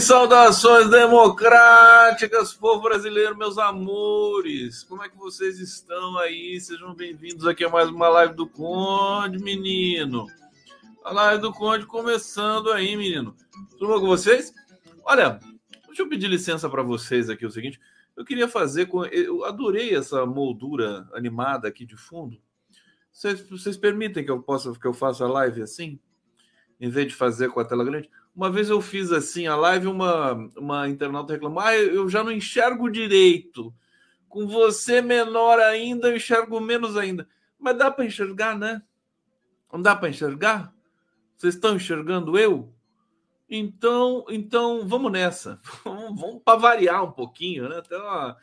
Saudações, democráticas, povo brasileiro, meus amores. Como é que vocês estão aí? Sejam bem-vindos aqui a mais uma live do Conde, menino. A live do Conde começando aí, menino. Tudo bom com vocês? Olha, deixa eu pedir licença para vocês aqui o seguinte. Eu queria fazer com. Eu adorei essa moldura animada aqui de fundo. Vocês, vocês permitem que eu possa que eu faça a live assim? Em vez de fazer com a tela grande? Uma vez eu fiz assim a live, uma, uma internauta reclamou: ah, eu já não enxergo direito. Com você menor ainda, eu enxergo menos ainda. Mas dá para enxergar, né? Não dá para enxergar? Vocês estão enxergando eu? Então, então vamos nessa. Vamos, para variar um pouquinho, né? Até uma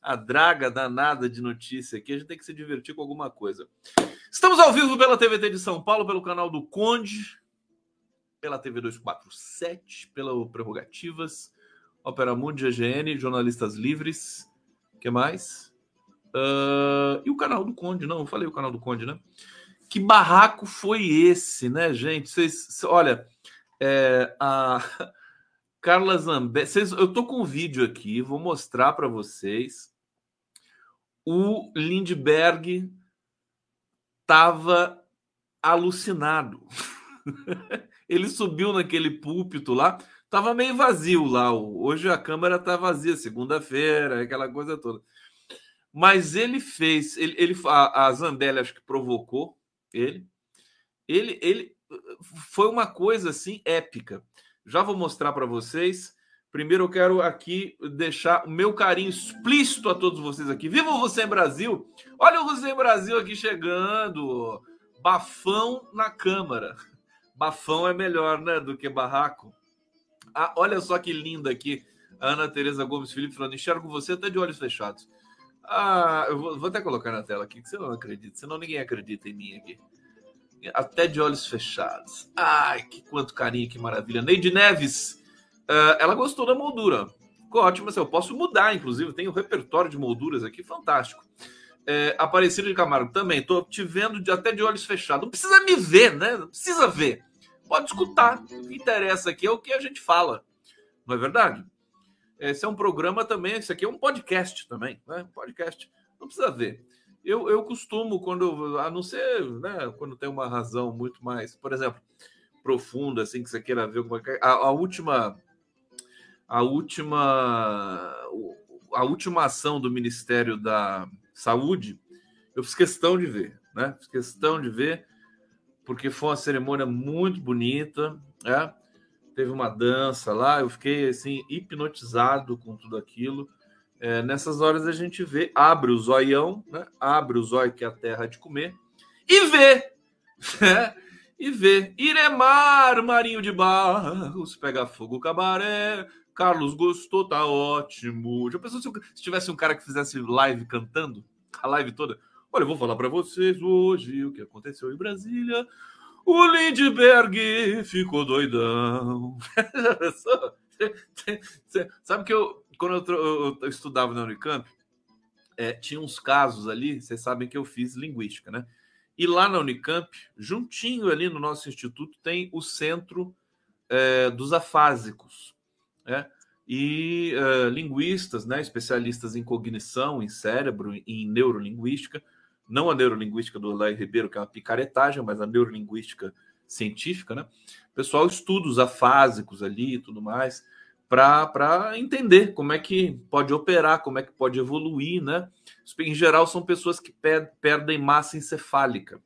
a draga danada de notícia aqui. A gente tem que se divertir com alguma coisa. Estamos ao vivo pela TVT de São Paulo, pelo canal do Conde, pela TV 247, pela Prerrogativas, Opera Mundi, GGN, Jornalistas Livres. que mais? Uh, e o canal do Conde, não, eu falei o canal do Conde, né? Que barraco foi esse, né, gente? Vocês, olha, é, a Carla Zambelli, eu tô com um vídeo aqui, vou mostrar para vocês. O Lindbergh estava alucinado. ele subiu naquele púlpito lá, tava meio vazio lá. Hoje a câmera tá vazia, segunda-feira, aquela coisa toda. Mas ele fez, ele, ele a, a acho que provocou ele. Ele, ele foi uma coisa assim épica. Já vou mostrar para vocês. Primeiro eu quero aqui deixar o meu carinho explícito a todos vocês aqui. Viva você Brasil! Olha o Você Brasil aqui chegando. Bafão na Câmara. Bafão é melhor, né, do que barraco. Ah, olha só que linda aqui. Ana Tereza Gomes Felipe falando: enxergo você até de olhos fechados. Ah, eu vou, vou até colocar na tela aqui, que você não acredita, senão ninguém acredita em mim aqui. Até de olhos fechados. Ai, que quanto carinho, que maravilha. Neide Neves, uh, ela gostou da moldura. Ficou ótimo, assim, eu posso mudar, inclusive, tem um repertório de molduras aqui fantástico. É, Aparecido de Camargo também, estou te vendo de, até de olhos fechados. Não precisa me ver, né? Não precisa ver pode escutar. O que interessa aqui é o que a gente fala, não é verdade? Esse é um programa também, isso aqui é um podcast também, né? Podcast. Não precisa ver. Eu, eu costumo, quando, a não ser, né, quando tem uma razão muito mais, por exemplo, profunda, assim, que você queira ver como é, a, a última, a última, a última ação do Ministério da Saúde, eu fiz questão de ver, né? Fiz questão de ver porque foi uma cerimônia muito bonita, né? Teve uma dança lá, eu fiquei assim hipnotizado com tudo aquilo. É, nessas horas a gente vê, abre o zoião, né? Abre o zóio que é a terra de comer e vê, né? E vê Iremar, Marinho de Barros, pega fogo, cabaré. Carlos gostou, tá ótimo. Já pensou se, se tivesse um cara que fizesse live cantando a live toda? Olha, eu vou falar para vocês hoje o que aconteceu em Brasília. O Lindbergh ficou doidão. Sabe que eu, quando eu, eu estudava na Unicamp, é, tinha uns casos ali, vocês sabem que eu fiz linguística, né? E lá na Unicamp, juntinho ali no nosso instituto, tem o centro é, dos afásicos, né? E é, linguistas, né, especialistas em cognição, em cérebro, em neurolinguística, não a neurolinguística do Lai Ribeiro, que é uma picaretagem, mas a neurolinguística científica, né? O pessoal estuda os afásicos ali e tudo mais, para entender como é que pode operar, como é que pode evoluir, né? Em geral, são pessoas que perdem massa encefálica.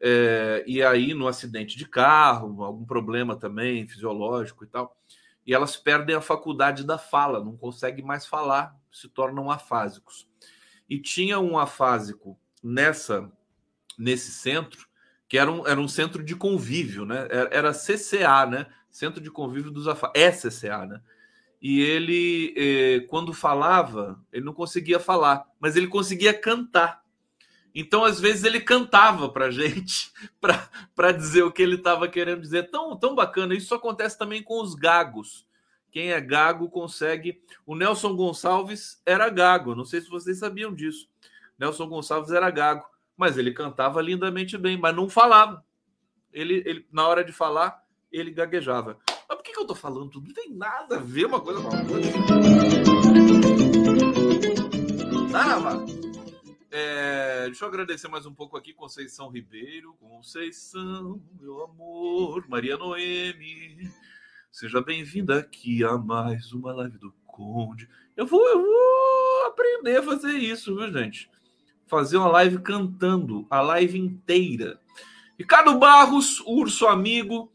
É, e aí, no acidente de carro, algum problema também fisiológico e tal, e elas perdem a faculdade da fala, não conseguem mais falar, se tornam afásicos. E tinha um afásico nessa nesse centro, que era um, era um centro de convívio, né? Era, era CCA, né? Centro de Convívio dos Afá, é CCA, né? E ele, eh, quando falava, ele não conseguia falar, mas ele conseguia cantar. Então, às vezes, ele cantava para gente, para dizer o que ele estava querendo dizer. Tão, tão bacana. Isso acontece também com os gagos. Quem é gago consegue. O Nelson Gonçalves era gago. Não sei se vocês sabiam disso. Nelson Gonçalves era gago, mas ele cantava lindamente bem, mas não falava. Ele, ele na hora de falar, ele gaguejava. Mas por que, que eu tô falando tudo? Não tem nada a ver uma coisa com a outra. Tava. É, deixa eu agradecer mais um pouco aqui, Conceição Ribeiro. Conceição, meu amor, Maria Noemi. Seja bem-vinda aqui a mais uma live do Conde. Eu vou, eu vou aprender a fazer isso, viu, gente? Fazer uma live cantando a live inteira. Ricardo Barros, urso amigo,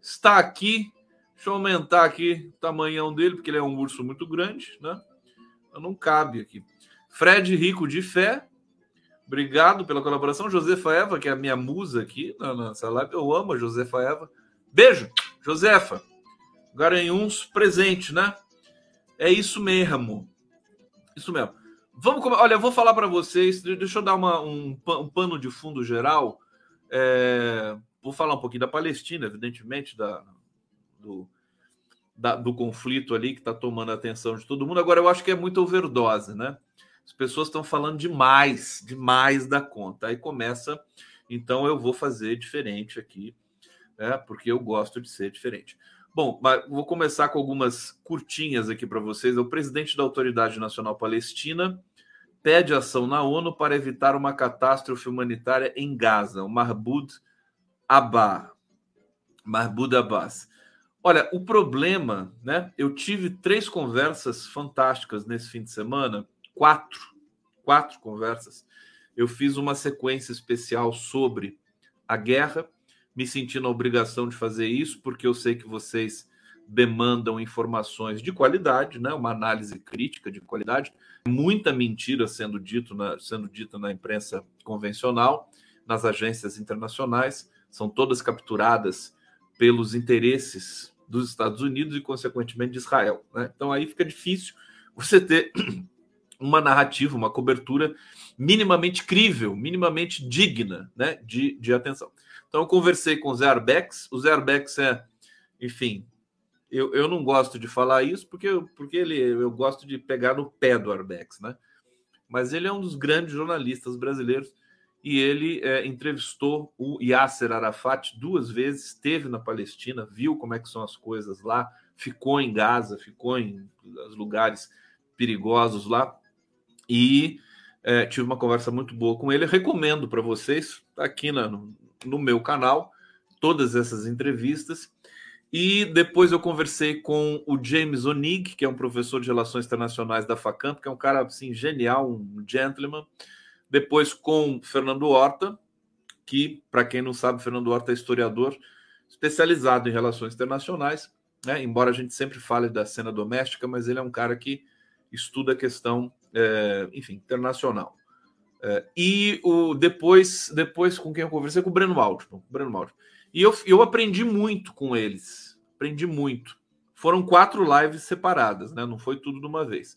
está aqui. Deixa eu aumentar aqui o tamanhão dele, porque ele é um urso muito grande, né? Não cabe aqui. Fred Rico de Fé, obrigado pela colaboração. Josefa Eva, que é a minha musa aqui na nossa live. Eu amo a Josefa Eva. Beijo, Josefa. Garanhuns presente, né? É isso mesmo. Isso mesmo. Vamos Olha, eu vou falar para vocês. Deixa eu dar uma, um, um pano de fundo geral. É... Vou falar um pouquinho da Palestina, evidentemente, da, do, da, do conflito ali que está tomando a atenção de todo mundo. Agora, eu acho que é muito overdose, né? As pessoas estão falando demais, demais da conta. Aí começa, então eu vou fazer diferente aqui, né? Porque eu gosto de ser diferente. Bom, vou começar com algumas curtinhas aqui para vocês. O presidente da Autoridade Nacional Palestina pede ação na ONU para evitar uma catástrofe humanitária em Gaza, o Mahmoud Abbas. Mahmoud Abbas. Olha, o problema, né? Eu tive três conversas fantásticas nesse fim de semana, quatro, quatro conversas. Eu fiz uma sequência especial sobre a guerra, me sentindo a obrigação de fazer isso, porque eu sei que vocês demandam informações de qualidade, né? Uma análise crítica de qualidade. Muita mentira sendo dito na, sendo dita na imprensa convencional, nas agências internacionais, são todas capturadas pelos interesses dos Estados Unidos e, consequentemente, de Israel. Né? Então, aí fica difícil você ter uma narrativa, uma cobertura minimamente crível, minimamente digna né, de, de atenção. Então, eu conversei com o Zé Arbex. O Zé Arbex é, enfim, eu, eu não gosto de falar isso porque, porque ele, eu gosto de pegar no pé do Arbex, né? Mas ele é um dos grandes jornalistas brasileiros e ele é, entrevistou o Yasser Arafat duas vezes, esteve na Palestina, viu como é que são as coisas lá, ficou em Gaza, ficou em lugares perigosos lá e é, tive uma conversa muito boa com ele. recomendo para vocês, tá aqui na, no, no meu canal, todas essas entrevistas. E depois eu conversei com o James Onig, que é um professor de relações internacionais da Facamp, que é um cara assim genial, um gentleman depois com Fernando Horta, que, para quem não sabe, Fernando Horta é historiador especializado em relações internacionais, né? embora a gente sempre fale da cena doméstica, mas ele é um cara que estuda a questão, é, enfim, internacional. É, e o depois, depois com quem eu conversei com o Breno Altman, Breno Altman. E eu, eu aprendi muito com eles, aprendi muito. Foram quatro lives separadas, né? Não foi tudo de uma vez.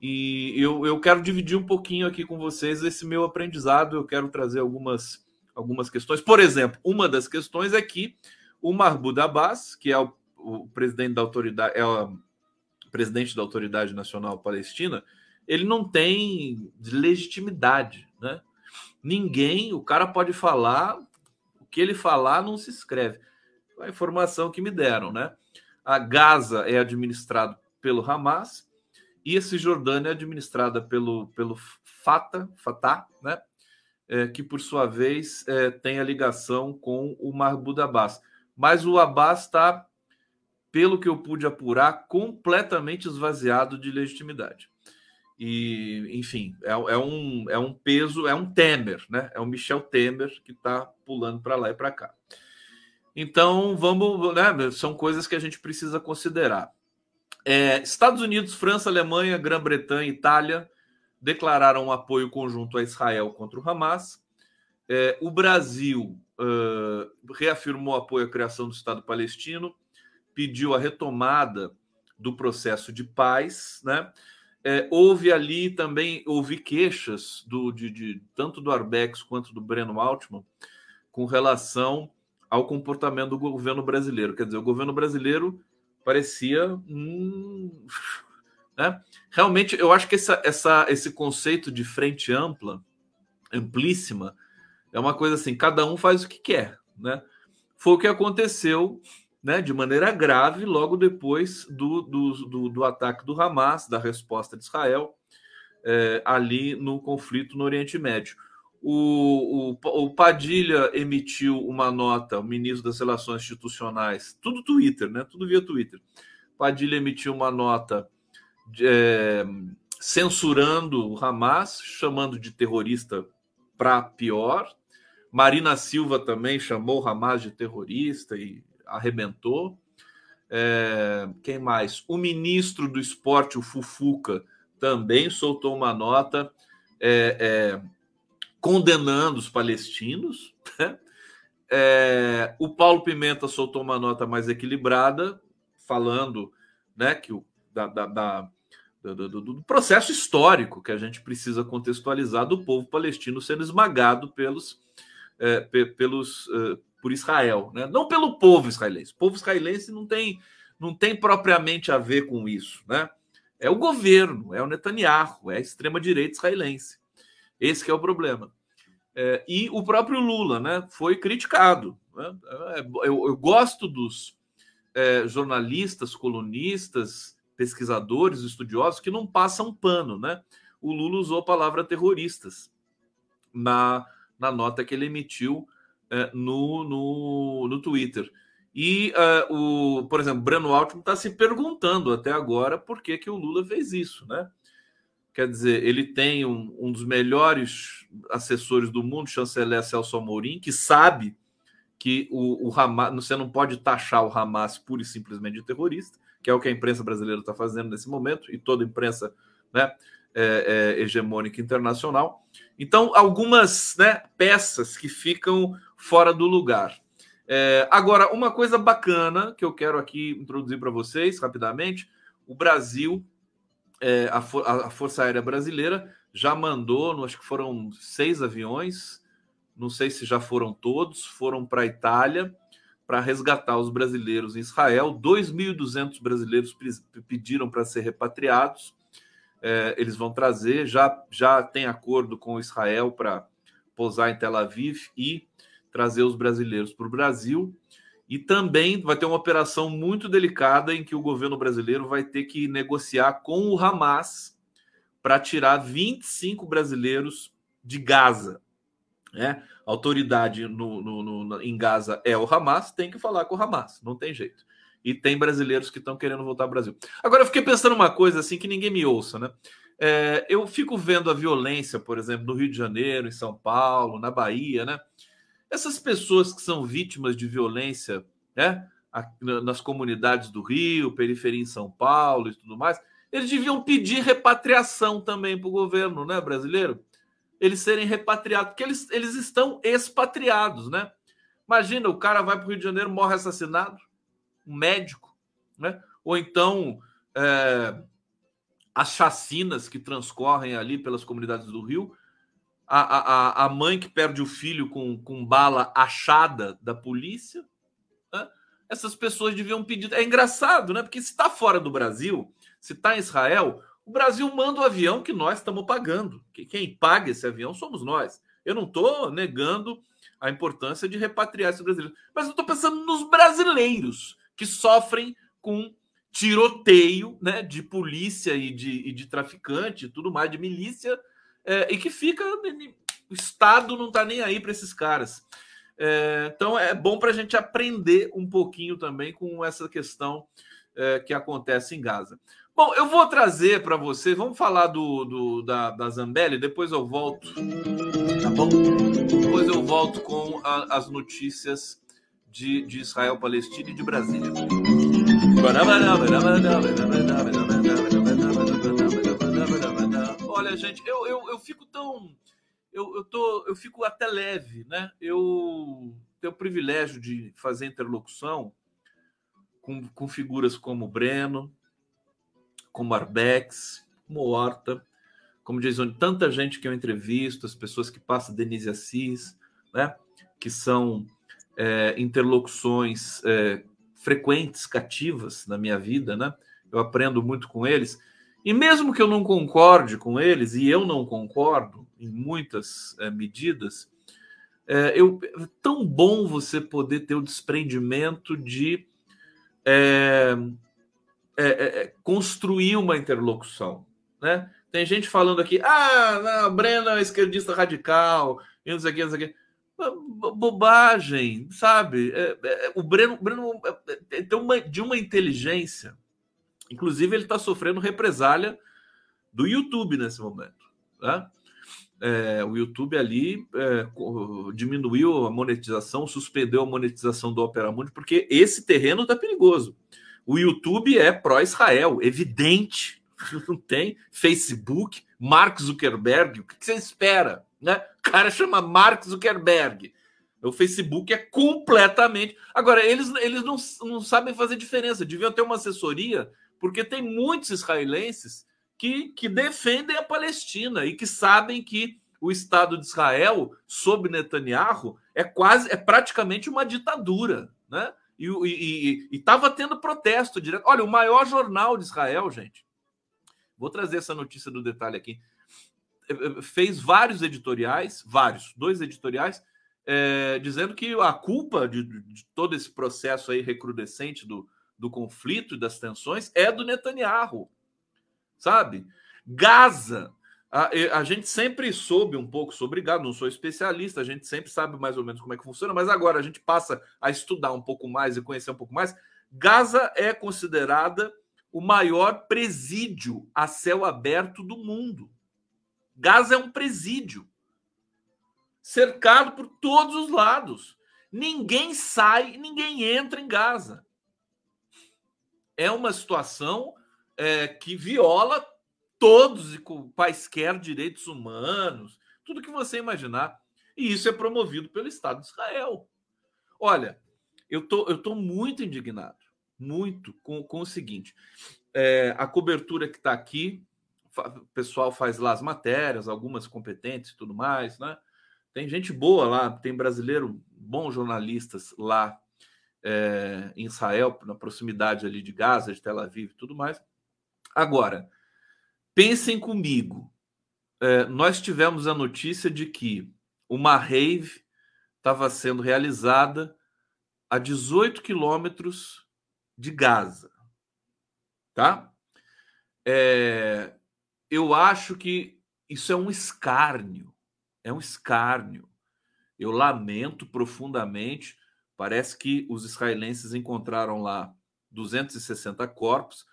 E eu, eu quero dividir um pouquinho aqui com vocês esse meu aprendizado. Eu quero trazer algumas, algumas questões. Por exemplo, uma das questões é que o Mahmoud Abbas, que é o, o presidente da autoridade, é o presidente da Autoridade Nacional Palestina, ele não tem legitimidade, né? Ninguém, o cara pode falar, que ele falar não se escreve. A informação que me deram, né? A Gaza é administrado pelo Hamas, e a Cisjordânia é administrada pelo, pelo Fatah, Fatah né? É, que por sua vez é, tem a ligação com o Mahmoud Abbas. Mas o Abbas está, pelo que eu pude apurar, completamente esvaziado de legitimidade. E, enfim, é, é um, é um peso, é um Temer, né? É um Michel Temer que está pulando para lá e para cá. Então, vamos, né? São coisas que a gente precisa considerar. É, Estados Unidos, França, Alemanha, Grã-Bretanha, Itália declararam um apoio conjunto a Israel contra o Hamas. É, o Brasil uh, reafirmou apoio à criação do Estado palestino, pediu a retomada do processo de paz, né? É, houve ali também houve queixas do, de, de, tanto do Arbex quanto do Breno Altman com relação ao comportamento do governo brasileiro. Quer dizer, o governo brasileiro parecia. Né? Realmente, eu acho que essa, essa, esse conceito de frente ampla, amplíssima, é uma coisa assim: cada um faz o que quer. Né? Foi o que aconteceu né, de maneira grave logo depois do, do, do, do ataque do Hamas, da resposta de Israel é, ali no conflito no Oriente Médio. O, o, o, Padilha emitiu uma nota, o ministro das Relações Institucionais, tudo Twitter, né? Tudo via Twitter. Padilha emitiu uma nota é, censurando o Hamas, chamando de terrorista para pior. Marina Silva também chamou o Hamas de terrorista e arrebentou. É, quem mais? O ministro do esporte, o Fufuca, também soltou uma nota é, é, condenando os palestinos. Né? É, o Paulo Pimenta soltou uma nota mais equilibrada, falando né, que o, da, da, da do, do, do, processo histórico que a gente precisa contextualizar do povo palestino sendo esmagado pelos, é, pelos é, por Israel, né? não pelo povo israelense. O povo israelense não tem, não tem propriamente a ver com isso. Né? É o governo, é o Netanyahu, é a extrema-direita israelense. Esse é o problema. É, e o próprio Lula né, foi criticado. Né? É, eu, eu, gosto dos é, jornalistas, colunistas, pesquisadores, estudiosos que não passam pano. Né? O Lula usou a palavra terroristas na, na nota que ele emitiu no, no, no Twitter. E, uh, o, por exemplo, Breno Altman está se perguntando até agora por que, que o Lula fez isso, né? Quer dizer, ele tem um, um dos melhores assessores do mundo, chanceler Celso Amorim, que sabe que o, o Hamas, você não pode taxar o Hamas pura e simplesmente de terrorista, que é o que a imprensa brasileira está fazendo nesse momento, e toda a imprensa né, é, é, hegemônica internacional. Então, algumas né, peças que ficam fora do lugar. É, agora, uma coisa bacana que eu quero aqui introduzir para vocês rapidamente: o Brasil, é, a, For a, Força Aérea Brasileira, já mandou, acho que foram seis aviões, não sei se já foram todos, foram para a Itália para resgatar os brasileiros em Israel. 2.200 brasileiros pediram para ser repatriados. É, eles vão trazer, já, já tem acordo com Israel para pousar em Tel Aviv e trazer os brasileiros para o Brasil. E também vai ter uma operação muito delicada em que o governo brasileiro vai ter que negociar com o Hamas para tirar 25 brasileiros de Gaza. Né? A autoridade no, no, no, em Gaza é o Hamas, tem que falar com o Hamas, não tem jeito. E tem brasileiros que estão querendo voltar ao Brasil. Agora, eu fiquei pensando uma coisa assim que ninguém me ouça, né? É, eu fico vendo a violência, por exemplo, no Rio de Janeiro, em São Paulo, na Bahia, né? Essas pessoas que são vítimas de violência né, nas comunidades do Rio, periferia em São Paulo e tudo mais, eles deviam pedir repatriação também para o governo né, brasileiro. Eles serem repatriados, porque eles, eles estão expatriados, né? Imagina, o cara vai para o Rio de Janeiro, morre assassinado, um médico, né? Ou então é, as chacinas que transcorrem ali pelas comunidades do Rio a, a, a mãe que perde o filho com, com bala achada da polícia. Né? Essas pessoas deviam pedir. É engraçado, né? Porque se está fora do Brasil, se está em Israel, o Brasil manda o avião que nós estamos pagando. Quem paga esse avião somos nós. Eu não estou negando a importância de repatriar esses brasileiros, mas eu estou pensando nos brasileiros que sofrem com tiroteio né, de polícia e de, e de traficante e tudo mais, de milícia é, e que fica. O Estado não está nem aí para esses caras. É, então é bom para a gente aprender um pouquinho também com essa questão é, que acontece em Gaza. Bom, eu vou trazer para você, vamos falar do, do da, da Zambelli, depois eu volto, tá bom? Depois eu volto com a, as notícias de, de Israel, Palestina e de Brasília. Olha, gente, eu, eu, eu fico tão. Eu, eu, tô, eu fico até leve, né? Eu tenho o privilégio de fazer interlocução com, com figuras como Breno, como Arbex, como Horta, como Jason, tanta gente que eu entrevisto, as pessoas que passam, Denise Assis, né? Que são é, interlocuções é, frequentes, cativas na minha vida, né? Eu aprendo muito com eles. E mesmo que eu não concorde com eles, e eu não concordo em muitas é, medidas, é, eu, é tão bom você poder ter o desprendimento de é, construir uma interlocução. Né? Tem gente falando aqui, ah, não, Breno é esquerdista radical, e não sei o que, o. Bobagem, sabe? É, é, o Breno, Breno é, tem uma, de uma inteligência. Inclusive, ele está sofrendo represália do YouTube nesse momento. Né? É, o YouTube ali é, diminuiu a monetização, suspendeu a monetização do Opera Mundi, porque esse terreno está perigoso. O YouTube é pró-Israel, evidente não tem Facebook, Mark Zuckerberg, o que você espera? Né? O cara chama Mark Zuckerberg. O Facebook é completamente. Agora, eles, eles não, não sabem fazer diferença. Deviam ter uma assessoria, porque tem muitos israelenses que, que defendem a Palestina e que sabem que o Estado de Israel, sob Netanyahu, é quase, é praticamente uma ditadura, né? E estava tendo protesto direto. Olha, o maior jornal de Israel, gente, Vou trazer essa notícia do detalhe aqui. É, é, fez vários editoriais, vários, dois editoriais, é, dizendo que a culpa de, de, todo esse processo aí recrudescente do, do conflito e das tensões é do Netanyahu, sabe? Gaza, a, a, gente sempre soube um pouco sobre Gaza, não sou especialista, a gente sempre sabe mais ou menos como é que funciona, mas agora a gente passa a estudar um pouco mais e conhecer um pouco mais. Gaza é considerada o maior presídio a céu aberto do mundo. Gaza é um presídio, cercado por todos os lados. Ninguém sai, ninguém entra em Gaza. É uma situação é, que viola todos e quaisquer direitos humanos, tudo que você imaginar. E isso é promovido pelo Estado de Israel. Olha, eu tô, eu tô muito indignado muito com, com o seguinte: é, a cobertura que está aqui, o pessoal faz lá as matérias, algumas competentes e tudo mais, né? Tem gente boa lá, tem brasileiro, bons jornalistas lá é, em Israel, na proximidade ali de Gaza, de Tel Aviv e tudo mais. Agora, pensem comigo. É, nós tivemos a notícia de que uma rave estava sendo realizada a 18 quilômetros de Gaza, tá? É, eu acho que isso é um escárnio, é um escárnio. Eu lamento profundamente. Parece que os israelenses encontraram lá 260 corpos.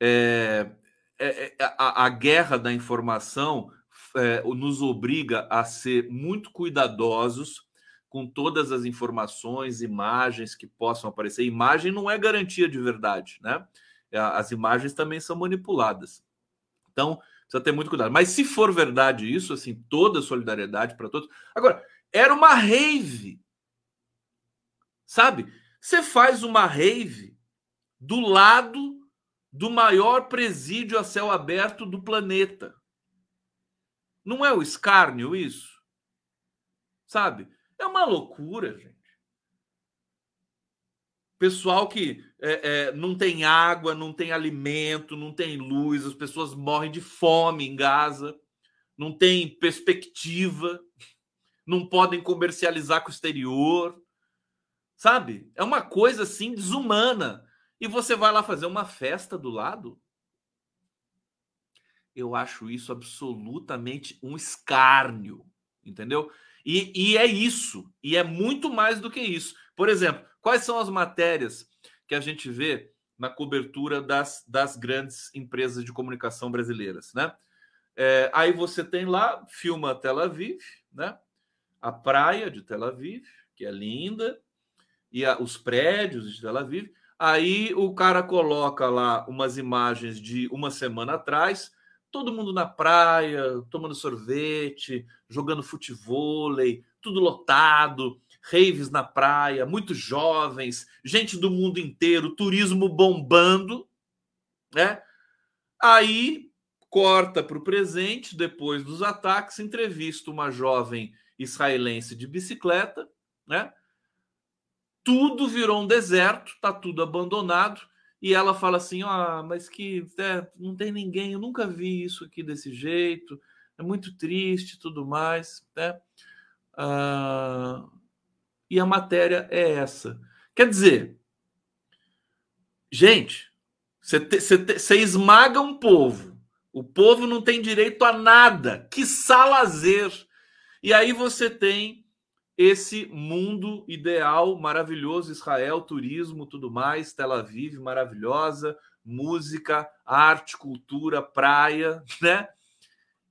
É, é, é, a, a, guerra da informação é, nos obriga a ser muito cuidadosos com todas as informações, imagens que possam aparecer. Imagem não é garantia de verdade, né? As imagens também são manipuladas. Então, precisa ter muito cuidado. Mas se for verdade isso, assim, toda solidariedade para todos. Agora, era uma rave. Sabe? Você faz uma rave do lado do maior presídio a céu aberto do planeta. Não é o escárnio isso? Sabe? É uma loucura, gente. Pessoal que é, é, não tem água, não tem alimento, não tem luz, as pessoas morrem de fome em Gaza, não tem perspectiva, não podem comercializar com o exterior, sabe? É uma coisa assim desumana. E você vai lá fazer uma festa do lado? Eu acho isso absolutamente um escárnio, entendeu? E, e é isso, e é muito mais do que isso. Por exemplo, quais são as matérias que a gente vê na cobertura das, das grandes empresas de comunicação brasileiras, né? É, aí você tem lá, filma Tel Aviv, né? A praia de Tel Aviv, que é linda, e a, os prédios de Tel Aviv. Aí o cara coloca lá umas imagens de uma semana atrás, todo mundo na praia, tomando sorvete, jogando futevôlei, tudo lotado, raves na praia, muitos jovens, gente do mundo inteiro, turismo bombando, né? Aí corta para o presente, depois dos ataques, entrevista uma jovem israelense de bicicleta, né? Tudo virou um deserto, tá tudo abandonado e ela fala assim: ah, mas que é, não tem ninguém, eu nunca vi isso aqui desse jeito, é muito triste tudo mais. Né? Ah, e a matéria é essa. Quer dizer, Gente, você esmaga um povo. O povo não tem direito a nada. Que lazer. E aí você tem esse mundo ideal, maravilhoso, Israel, turismo, tudo mais, Tel Aviv, maravilhosa, música, arte, cultura, praia, né?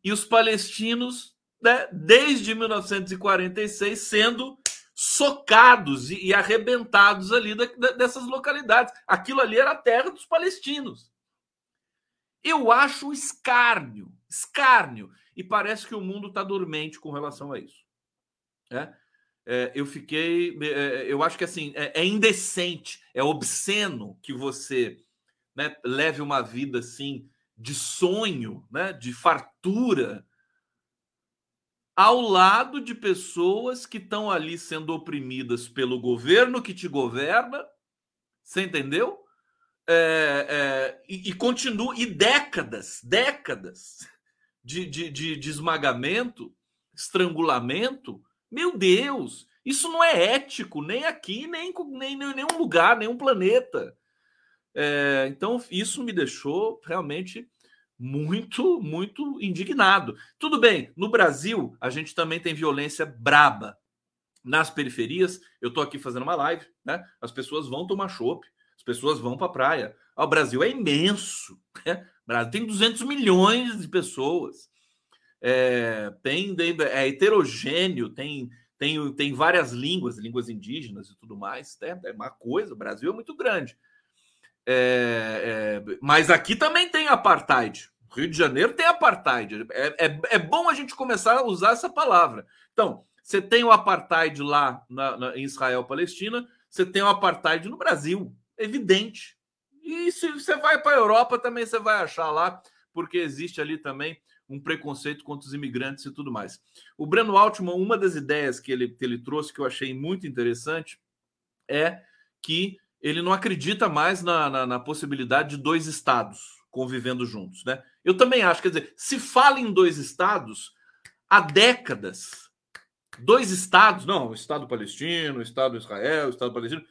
E os palestinos, né, desde 1946, sendo socados e, e arrebentados ali da, da, dessas localidades. Aquilo ali era a terra dos palestinos. Eu acho escárnio, escárnio. E parece que o mundo está dormente com relação a isso. É? É, eu fiquei. É, é, eu acho que assim é, é, indecente, é obsceno que você né, leve uma vida assim de sonho, né, de fartura, ao lado de pessoas que estão ali sendo oprimidas pelo governo que te governa, você entendeu? É, é, e, e continua, e décadas, décadas de, de, de, de esmagamento, estrangulamento. Meu Deus, isso não é ético, nem aqui, nem em nenhum lugar, nenhum planeta. É, então, isso me deixou realmente muito, muito indignado. Tudo bem, no Brasil a gente também tem violência braba. Nas periferias, eu estou aqui fazendo uma live, né? As pessoas vão tomar chopp, as pessoas vão para a praia. O Brasil é imenso, né? Brasil tem 200 milhões de pessoas. É, tem é heterogêneo, tem, tem, tem várias línguas, línguas indígenas e tudo mais. Né? É uma coisa, o Brasil é muito grande. É, é, mas aqui também tem apartheid. Rio de Janeiro tem apartheid. É, é, é, bom a gente começar a usar essa palavra. Então, você tem o apartheid lá na, na, em Israel, Palestina, você tem o apartheid no Brasil, evidente. E se você vai para a Europa, também você vai achar lá, porque existe ali também um preconceito contra os imigrantes e tudo mais. O Breno Altman, uma das ideias que ele, que ele trouxe que eu achei muito interessante é que ele não acredita mais na, na, na, possibilidade de dois estados convivendo juntos, né? Eu também acho, quer dizer, se fala em dois estados há décadas, dois estados, não, o Estado palestino, o Estado Israel, o Estado palestino,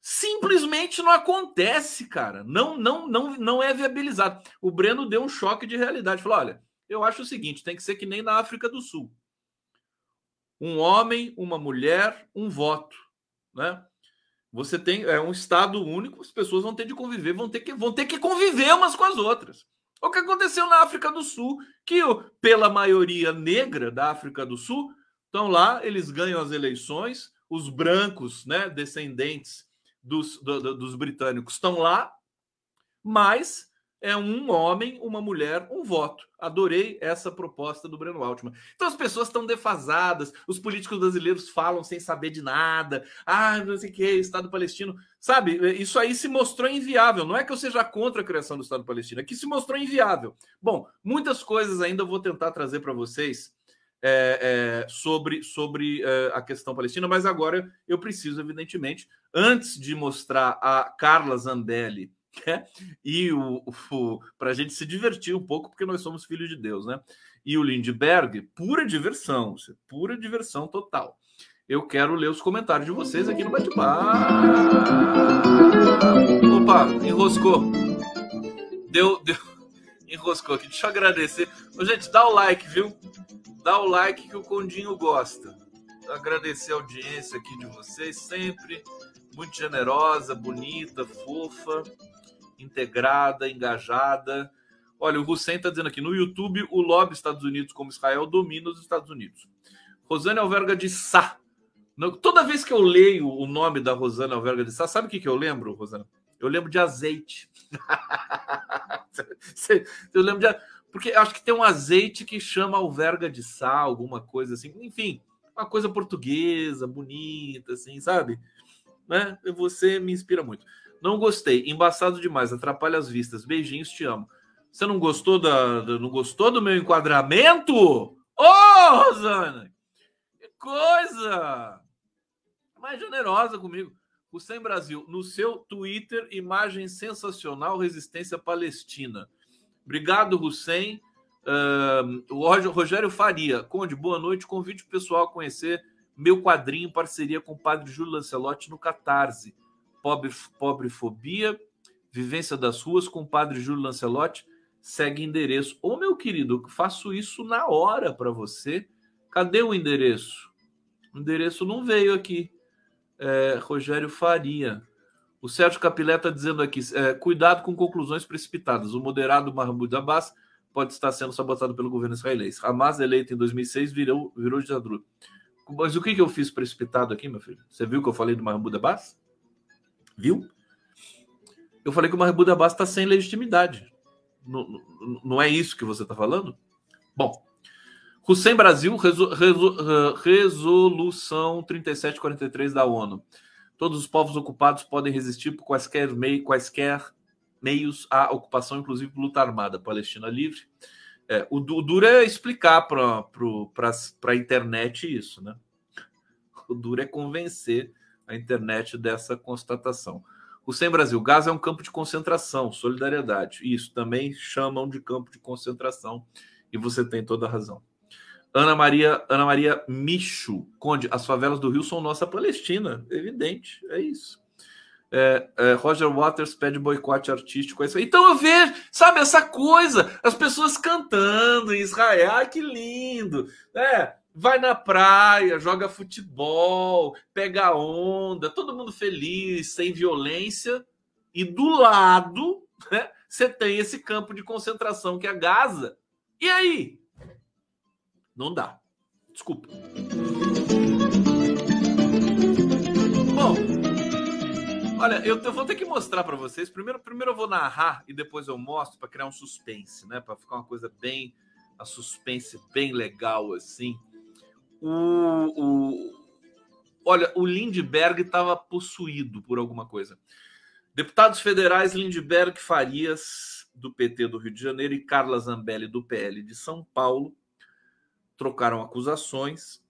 simplesmente não acontece, cara. Não, não, não, não é viabilizado. O Breno deu um choque de realidade, falou: olha, eu acho o seguinte, tem que ser que nem na África do Sul. Um homem, uma mulher, um voto, né? Você tem é um estado único, as pessoas vão ter de conviver, vão ter que vão ter que conviver umas com as outras. O que aconteceu na África do Sul, que pela maioria negra da África do Sul estão lá, eles ganham as eleições, os brancos, né, descendentes dos, do, dos britânicos estão lá, mas é um homem, uma mulher, um voto. Adorei essa proposta do Breno Altman. Então as pessoas estão defasadas, os políticos brasileiros falam sem saber de nada. Ah, não sei o que, Estado palestino. Sabe, isso aí se mostrou inviável. Não é que eu seja contra a criação do Estado palestino, é que se mostrou inviável. Bom, muitas coisas ainda eu vou tentar trazer para vocês é, é, sobre, sobre é, a questão palestina, mas agora eu preciso, evidentemente, antes de mostrar a Carla Zambelli né? e o, o para a gente se divertir um pouco, porque nós somos filhos de Deus, né? E o Lindbergh, pura diversão, pura diversão total. Eu quero ler os comentários de vocês aqui no bate-papo. Opa, enroscou. Deu, deu, enroscou aqui. Deixa eu agradecer. Ô, gente, dá o like, viu? Dá o like que o Condinho gosta. Agradecer a audiência aqui de vocês, sempre muito generosa, bonita, fofa integrada, engajada. Olha, o Hussein está dizendo aqui: no YouTube, o lobby Estados Unidos como Israel domina os Estados Unidos. Rosane Alverga de Sá. Toda vez que eu leio o nome da Rosana Alverga de Sá, sabe o que, que eu lembro, Rosana? Eu lembro de azeite. eu lembro de. Porque acho que tem um azeite que chama alverga de sá, alguma coisa assim. Enfim, uma coisa portuguesa, bonita, assim, sabe? Né? Você me inspira muito. Não gostei. Embaçado demais. Atrapalha as vistas. Beijinhos, te amo. Você não gostou da, da não gostou do meu enquadramento? Ô, oh, Rosana! Que coisa! Mais generosa comigo. Hussein Brasil, no seu Twitter, imagem sensacional, resistência palestina. Obrigado, Hussein. Uh, o Rogério Faria, Conde, boa noite. Convite o pessoal a conhecer meu quadrinho, parceria com o padre Júlio Lancelotti no Catarse pobre, pobrefobia Vivência das Ruas com o padre Júlio Lancelotti. Segue endereço. Ô, meu querido, faço isso na hora para você. Cadê o endereço? O endereço não veio aqui. É, Rogério Faria. O Sérgio Capilé está dizendo aqui: é, cuidado com conclusões precipitadas. O moderado Mahmoud Abbas pode estar sendo sabotado pelo governo israelense. Hamas, eleito em 2006, virou, virou ditadura. Mas o que, que eu fiz precipitado aqui, meu filho? Você viu que eu falei do Mahmoud Abbas? Viu? Eu falei que o Mahmoud Abbas está sem legitimidade. Não, não, não, é isso que você está falando? Bom, Hussein Brasil, resol, resol, resolução 3743 da ONU. Todos os povos ocupados podem resistir por quaisquer, mei, quaisquer meios à ocupação, inclusive luta armada. Palestina livre. É, o, o duro é explicar para a internet isso, né? O duro é convencer a internet dessa constatação. O Sem Brasil, Gaza é um campo de concentração, solidariedade. Isso também chamam de campo de concentração e você tem toda a razão. Ana Maria, Ana Maria Micho, Conde, as favelas do Rio são nossa Palestina, evidente, é isso. É, é, Roger Waters pede boicote artístico. É isso. Então eu vejo, sabe, essa coisa, as pessoas cantando em Israel, ah, que lindo, né? Vai na praia, joga futebol, pega onda, todo mundo feliz, sem violência, e do lado né, você tem esse campo de concentração que é Gaza. E aí? Não dá. Desculpa. Bom, Olha, eu, vou ter que mostrar para vocês. Primeiro, primeiro eu vou narrar e depois eu mostro para criar um suspense, né? Para ficar uma coisa bem a suspense bem legal assim. O, o olha, o Lindbergh estava possuído por alguma coisa. Deputados federais Lindbergh Farias do PT do Rio de Janeiro e Carla Zambelli do PL de São Paulo trocaram acusações.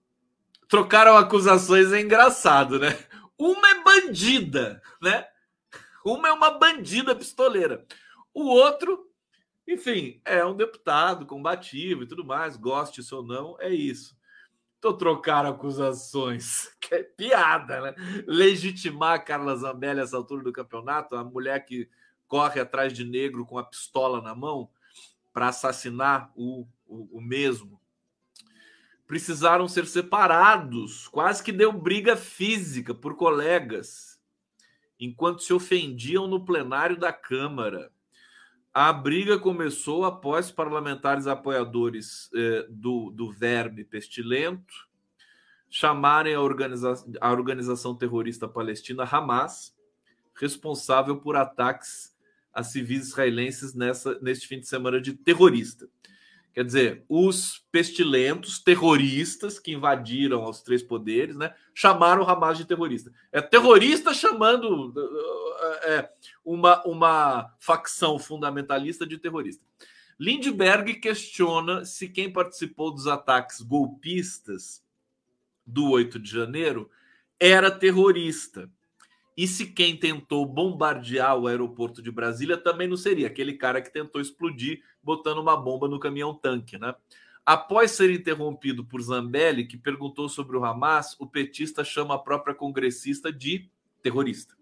Trocaram acusações é engraçado, né? Uma é bandida, né? Uma é uma bandida pistoleira. O outro, enfim, é um deputado combativo e tudo mais, goste ou não, é isso. Então trocar acusações, que é piada, né? Legitimar a Carla Zambelli essa altura do campeonato, a mulher que corre atrás de negro com a pistola na mão para assassinar o, o, o mesmo precisaram ser separados, quase que deu briga física por colegas, enquanto se ofendiam no plenário da Câmara. A briga começou após parlamentares apoiadores eh, do, do verme pestilento chamarem a, organiza a organização terrorista palestina Hamas, responsável por ataques a civis israelenses nessa, neste fim de semana de terrorista. Quer dizer, os pestilentos terroristas que invadiram os três poderes, né, chamaram o Hamas de terrorista. É terrorista chamando é, uma, uma facção fundamentalista de terrorista. Lindbergh questiona se quem participou dos ataques golpistas do 8 de janeiro era terrorista. E se quem tentou bombardear o aeroporto de Brasília também não seria aquele cara que tentou explodir botando uma bomba no caminhão-tanque, né? Após ser interrompido por Zambelli, que perguntou sobre o Hamas, o petista chama a própria congressista de terrorista.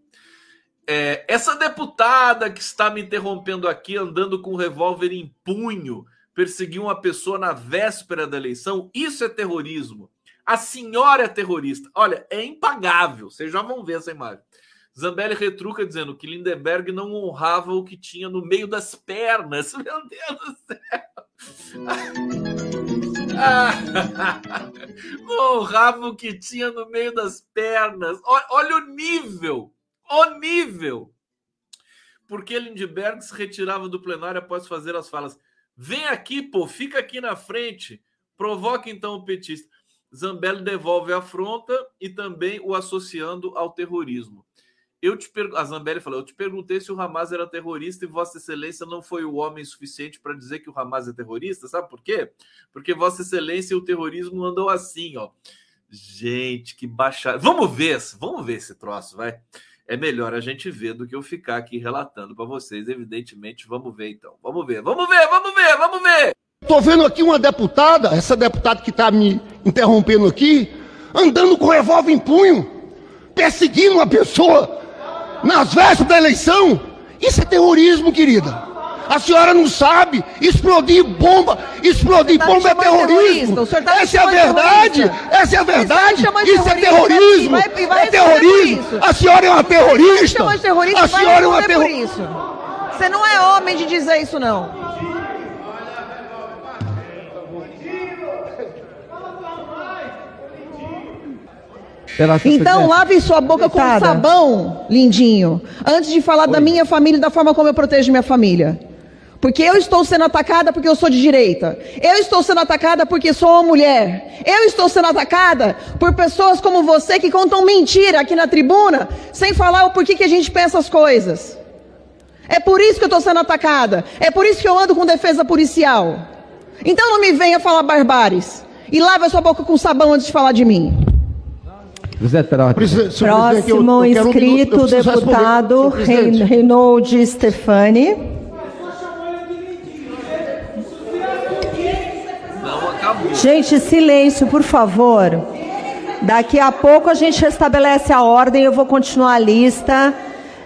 É, essa deputada que está me interrompendo aqui, andando com um revólver em punho, perseguiu uma pessoa na véspera da eleição, isso é terrorismo. A senhora é terrorista. Olha, é impagável. Vocês já vão ver essa imagem. Zambelli retruca dizendo que Lindenberg não honrava o que tinha no meio das pernas. Meu Deus do céu! não honrava o que tinha no meio das pernas. Olha o nível! O nível! Porque Lindbergh se retirava do plenário após fazer as falas. Vem aqui, pô, fica aqui na frente. Provoca então o petista. Zambelli devolve a afronta e também o associando ao terrorismo. Eu te per... A Zambelli falou: Eu te perguntei se o Hamas era terrorista e Vossa Excelência não foi o homem suficiente para dizer que o Hamas é terrorista. Sabe por quê? Porque Vossa Excelência e o terrorismo andam assim, ó. Gente, que baixa. Vamos ver, vamos ver esse troço, vai. É melhor a gente ver do que eu ficar aqui relatando para vocês, evidentemente. Vamos ver então. Vamos ver, vamos ver, vamos ver, vamos ver. Tô vendo aqui uma deputada, essa deputada que tá me interrompendo aqui, andando com revólver em punho, perseguindo uma pessoa nas vésperas da eleição Isso é terrorismo, querida. A senhora não sabe. Explodir bomba, explodir tá bomba é terrorismo. Tá Essa é a verdade. Essa é a verdade. Isso é terrorismo. Vai, vai é terrorismo. A senhora é uma terrorista. A senhora é uma terrorista. Você não é homem de dizer isso, não. Então lave sua boca com sabão, lindinho, antes de falar Oi. da minha família e da forma como eu protejo minha família. Porque eu estou sendo atacada porque eu sou de direita. Eu estou sendo atacada porque sou uma mulher. Eu estou sendo atacada por pessoas como você que contam mentira aqui na tribuna, sem falar o porquê que a gente pensa as coisas. É por isso que eu estou sendo atacada. É por isso que eu ando com defesa policial. Então não me venha falar barbáries. E lave a sua boca com sabão antes de falar de mim. José Próximo inscrito, deputado Reinaldo Stefani. Gente, silêncio, por favor. Daqui a pouco a gente restabelece a ordem, eu vou continuar a lista.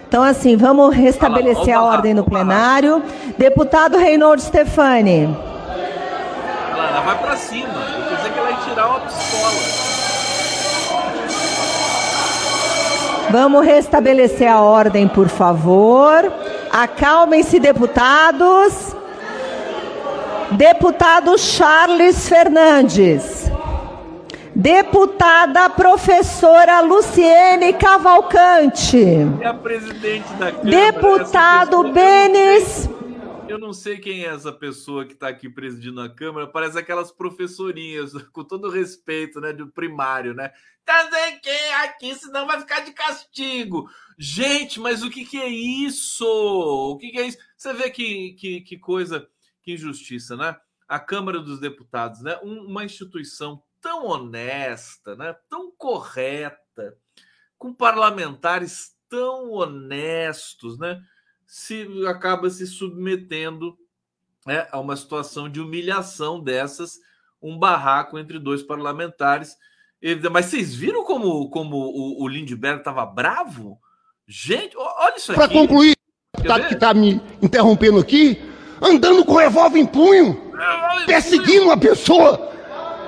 Então, assim, vamos restabelecer a ordem no plenário. Deputado Reinaldo Stefani. Ela vai para cima. Eu pensei que ela ia tirar uma pistola. Vamos restabelecer a ordem, por favor. Acalmem-se, deputados. Deputado Charles Fernandes. Deputada professora Luciene Cavalcante. É a presidente da Câmara. Deputado Benes. Eu não sei quem é essa pessoa que está aqui presidindo a Câmara. Parece aquelas professorinhas, com todo respeito, né, do primário, né? Tá quem aqui, senão vai ficar de castigo. Gente, mas o que, que é isso? O que, que é isso? Você vê que, que, que coisa que injustiça, né? A Câmara dos Deputados, né? uma instituição tão honesta, né? Tão correta, com parlamentares tão honestos, né? Se acaba se submetendo né, a uma situação de humilhação dessas, um barraco entre dois parlamentares. Mas vocês viram como, como o, o Lindbergh estava bravo? Gente, olha isso aqui. Para concluir, o que está me interrompendo aqui, andando com revólver em punho, perseguindo uma pessoa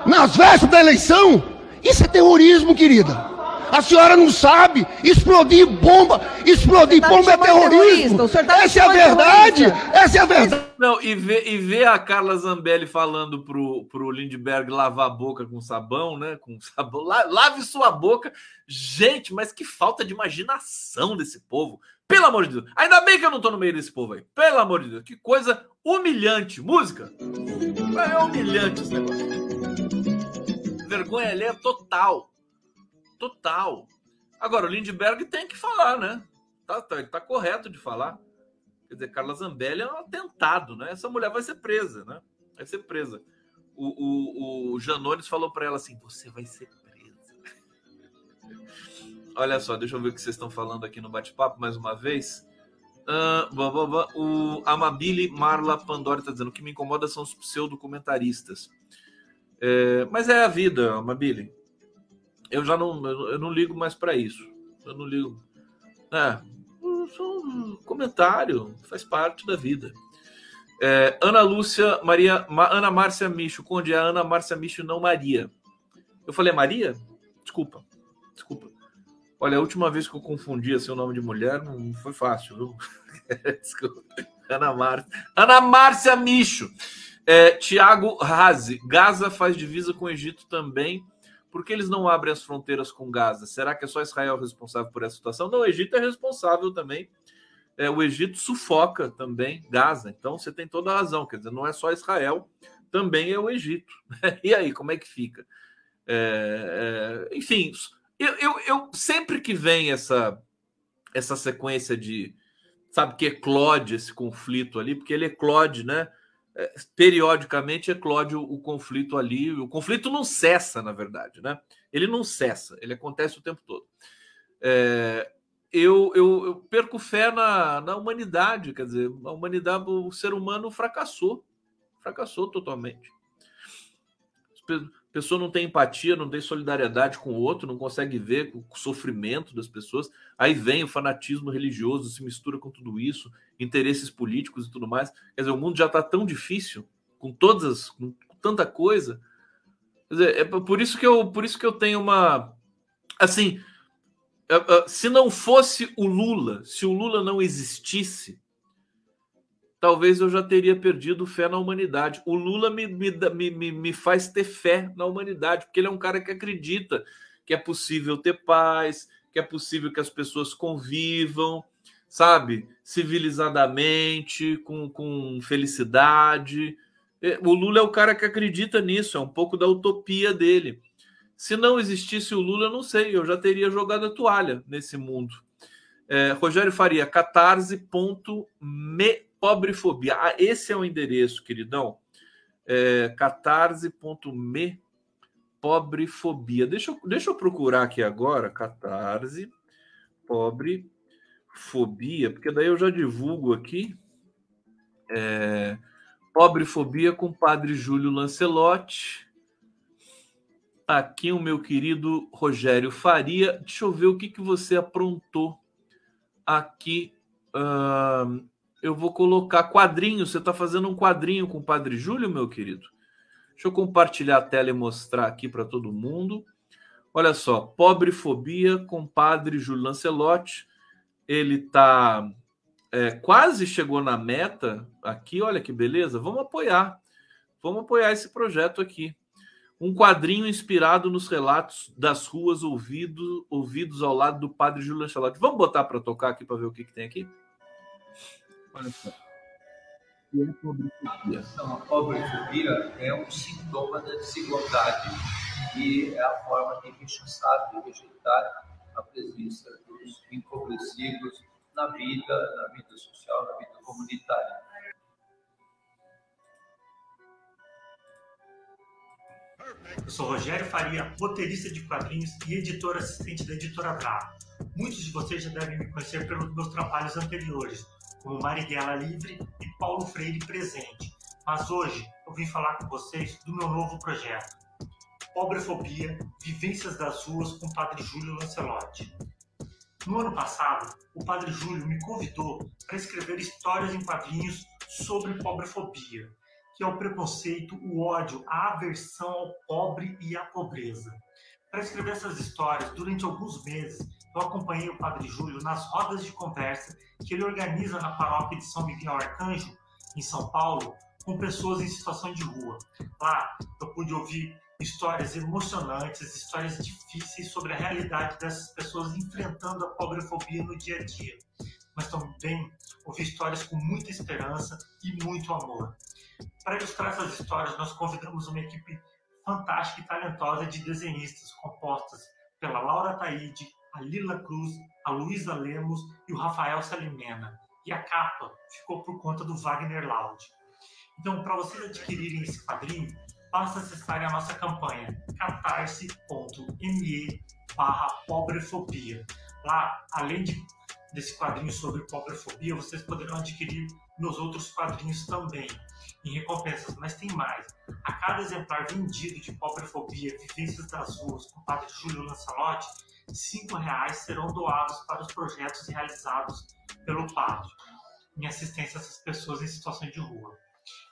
nas vésperas da eleição. Isso é terrorismo, querida. A senhora não sabe. Explodir bomba, explodir tá bomba é terrorismo. Tá Essa é a verdade. Essa é a verdade. Não, e ver, e ver a Carla Zambelli falando pro, pro Lindbergh lavar a boca com sabão, né? Com sabão. Lave sua boca. Gente, mas que falta de imaginação desse povo. Pelo amor de Deus. Ainda bem que eu não tô no meio desse povo aí. Pelo amor de Deus. Que coisa humilhante. Música. É humilhante esse negócio. Vergonha ali é total. Total. Agora, o Lindbergh tem que falar, né? Tá, tá, tá correto de falar. Quer dizer, Carla Zambelli é um atentado, né? Essa mulher vai ser presa, né? Vai ser presa. O, o, o Janones falou para ela assim: você vai ser Olha só, deixa eu ver o que vocês estão falando aqui no bate-papo mais uma vez. Uh, blá, blá, blá. O Amabile Marla Pandora está dizendo que me incomoda são os pseudo-comentaristas. É, mas é a vida, Amabile. Eu já não, eu não ligo mais para isso. Eu não ligo. É, um comentário, faz parte da vida. É, Ana Lúcia Maria, Ma, Ana Márcia Micho, Conde, é Ana Márcia Micho, não Maria. Eu falei Maria? Desculpa, desculpa. Olha, a última vez que eu confundi assim, o nome de mulher não foi fácil, viu? Ana Márcia. Ana Márcia Micho. É, Tiago Razi. Gaza faz divisa com o Egito também. Por que eles não abrem as fronteiras com Gaza? Será que é só Israel responsável por essa situação? Não, o Egito é responsável também. É, o Egito sufoca também Gaza. Então você tem toda a razão. Quer dizer, não é só Israel, também é o Egito. E aí, como é que fica? É, é, enfim, eu, eu, eu, sempre que vem essa essa sequência de sabe que eclode esse conflito ali, porque ele eclode, né? É, periodicamente eclode o, o, conflito ali. O conflito não cessa, na verdade, né? Ele não cessa, ele acontece o tempo todo. É, eu, eu, eu, perco fé na, na humanidade, quer dizer, a humanidade, o ser humano fracassou, fracassou totalmente pessoa não tem empatia, não tem solidariedade com o outro, não consegue ver o sofrimento das pessoas. Aí vem o fanatismo religioso, se mistura com tudo isso, interesses políticos e tudo mais. Quer dizer, o mundo já está tão difícil, com todas, com tanta coisa. Quer dizer, é por isso que eu, por isso que eu tenho uma, assim, é, é, se não fosse o Lula, se o Lula não existisse, talvez eu já teria perdido fé na humanidade. O Lula me, me, me, me faz ter fé na humanidade, porque ele é um cara que acredita que é possível ter paz, que é possível que as pessoas convivam, sabe, civilizadamente, com, com felicidade. É, o Lula é o cara que acredita nisso, é um pouco da utopia dele. Se não existisse o Lula, eu não sei, eu já teria jogado a toalha nesse mundo. É, Rogério Faria, catarse.me Pobrefobia. Ah, esse é o endereço, queridão. É, catarse.me Pobrefobia. Deixa eu, deixa eu procurar aqui agora. Catarse Pobrefobia, porque daí eu já divulgo aqui. É, Pobrefobia com padre Júlio Lancelotti. Aqui o meu querido Rogério Faria. Deixa eu ver o que, que você aprontou aqui. Uh, eu vou colocar quadrinho. Você está fazendo um quadrinho com o Padre Júlio, meu querido? Deixa eu compartilhar a tela e mostrar aqui para todo mundo. Olha só, Pobrefobia com Padre Júlio Lancelotti. Ele tá é, quase chegou na meta aqui. Olha que beleza. Vamos apoiar. Vamos apoiar esse projeto aqui. Um quadrinho inspirado nos relatos das ruas ouvido, ouvidos ao lado do Padre Júlio Lancelotti. Vamos botar para tocar aqui para ver o que, que tem aqui? E é pobrefobia? Então, a pobrefobia é um sintoma da desigualdade e é a forma de rechaçar, de rejeitar a presença dos empobrecidos na vida, na vida social, na vida comunitária. Eu sou Rogério Faria, roteirista de quadrinhos e editor assistente da Editora Brava. Muitos de vocês já devem me conhecer pelos meus trabalhos anteriores, como Marighella Livre e Paulo Freire Presente. Mas hoje eu vim falar com vocês do meu novo projeto, Pobrefobia, Vivências das Ruas com o Padre Júlio Lancelotti. No ano passado, o Padre Júlio me convidou para escrever histórias em quadrinhos sobre pobrefobia, que é o preconceito, o ódio, a aversão ao pobre e à pobreza. Para escrever essas histórias, durante alguns meses, eu acompanhei o Padre Júlio nas rodas de conversa que ele organiza na paróquia de São Miguel Arcanjo, em São Paulo, com pessoas em situação de rua. Lá eu pude ouvir histórias emocionantes, histórias difíceis sobre a realidade dessas pessoas enfrentando a pobrefobia no dia a dia. Mas também ouvi histórias com muita esperança e muito amor. Para ilustrar essas histórias, nós convidamos uma equipe fantástica e talentosa de desenhistas compostas pela Laura Taide, a Lila Cruz, a Luísa Lemos e o Rafael Salimena. E a capa ficou por conta do Wagner Laud. Então, para vocês adquirirem esse quadrinho, basta acessar a nossa campanha catarse.me barra pobrefobia. Lá, além de, desse quadrinho sobre pobrefobia, vocês poderão adquirir meus outros quadrinhos também, em recompensas, mas tem mais. A cada exemplar vendido de pobrefobia, Vivências das Ruas, com o padre Júlio Lancelotti, cinco reais serão doados para os projetos realizados pelo padre em assistência a essas pessoas em situação de rua.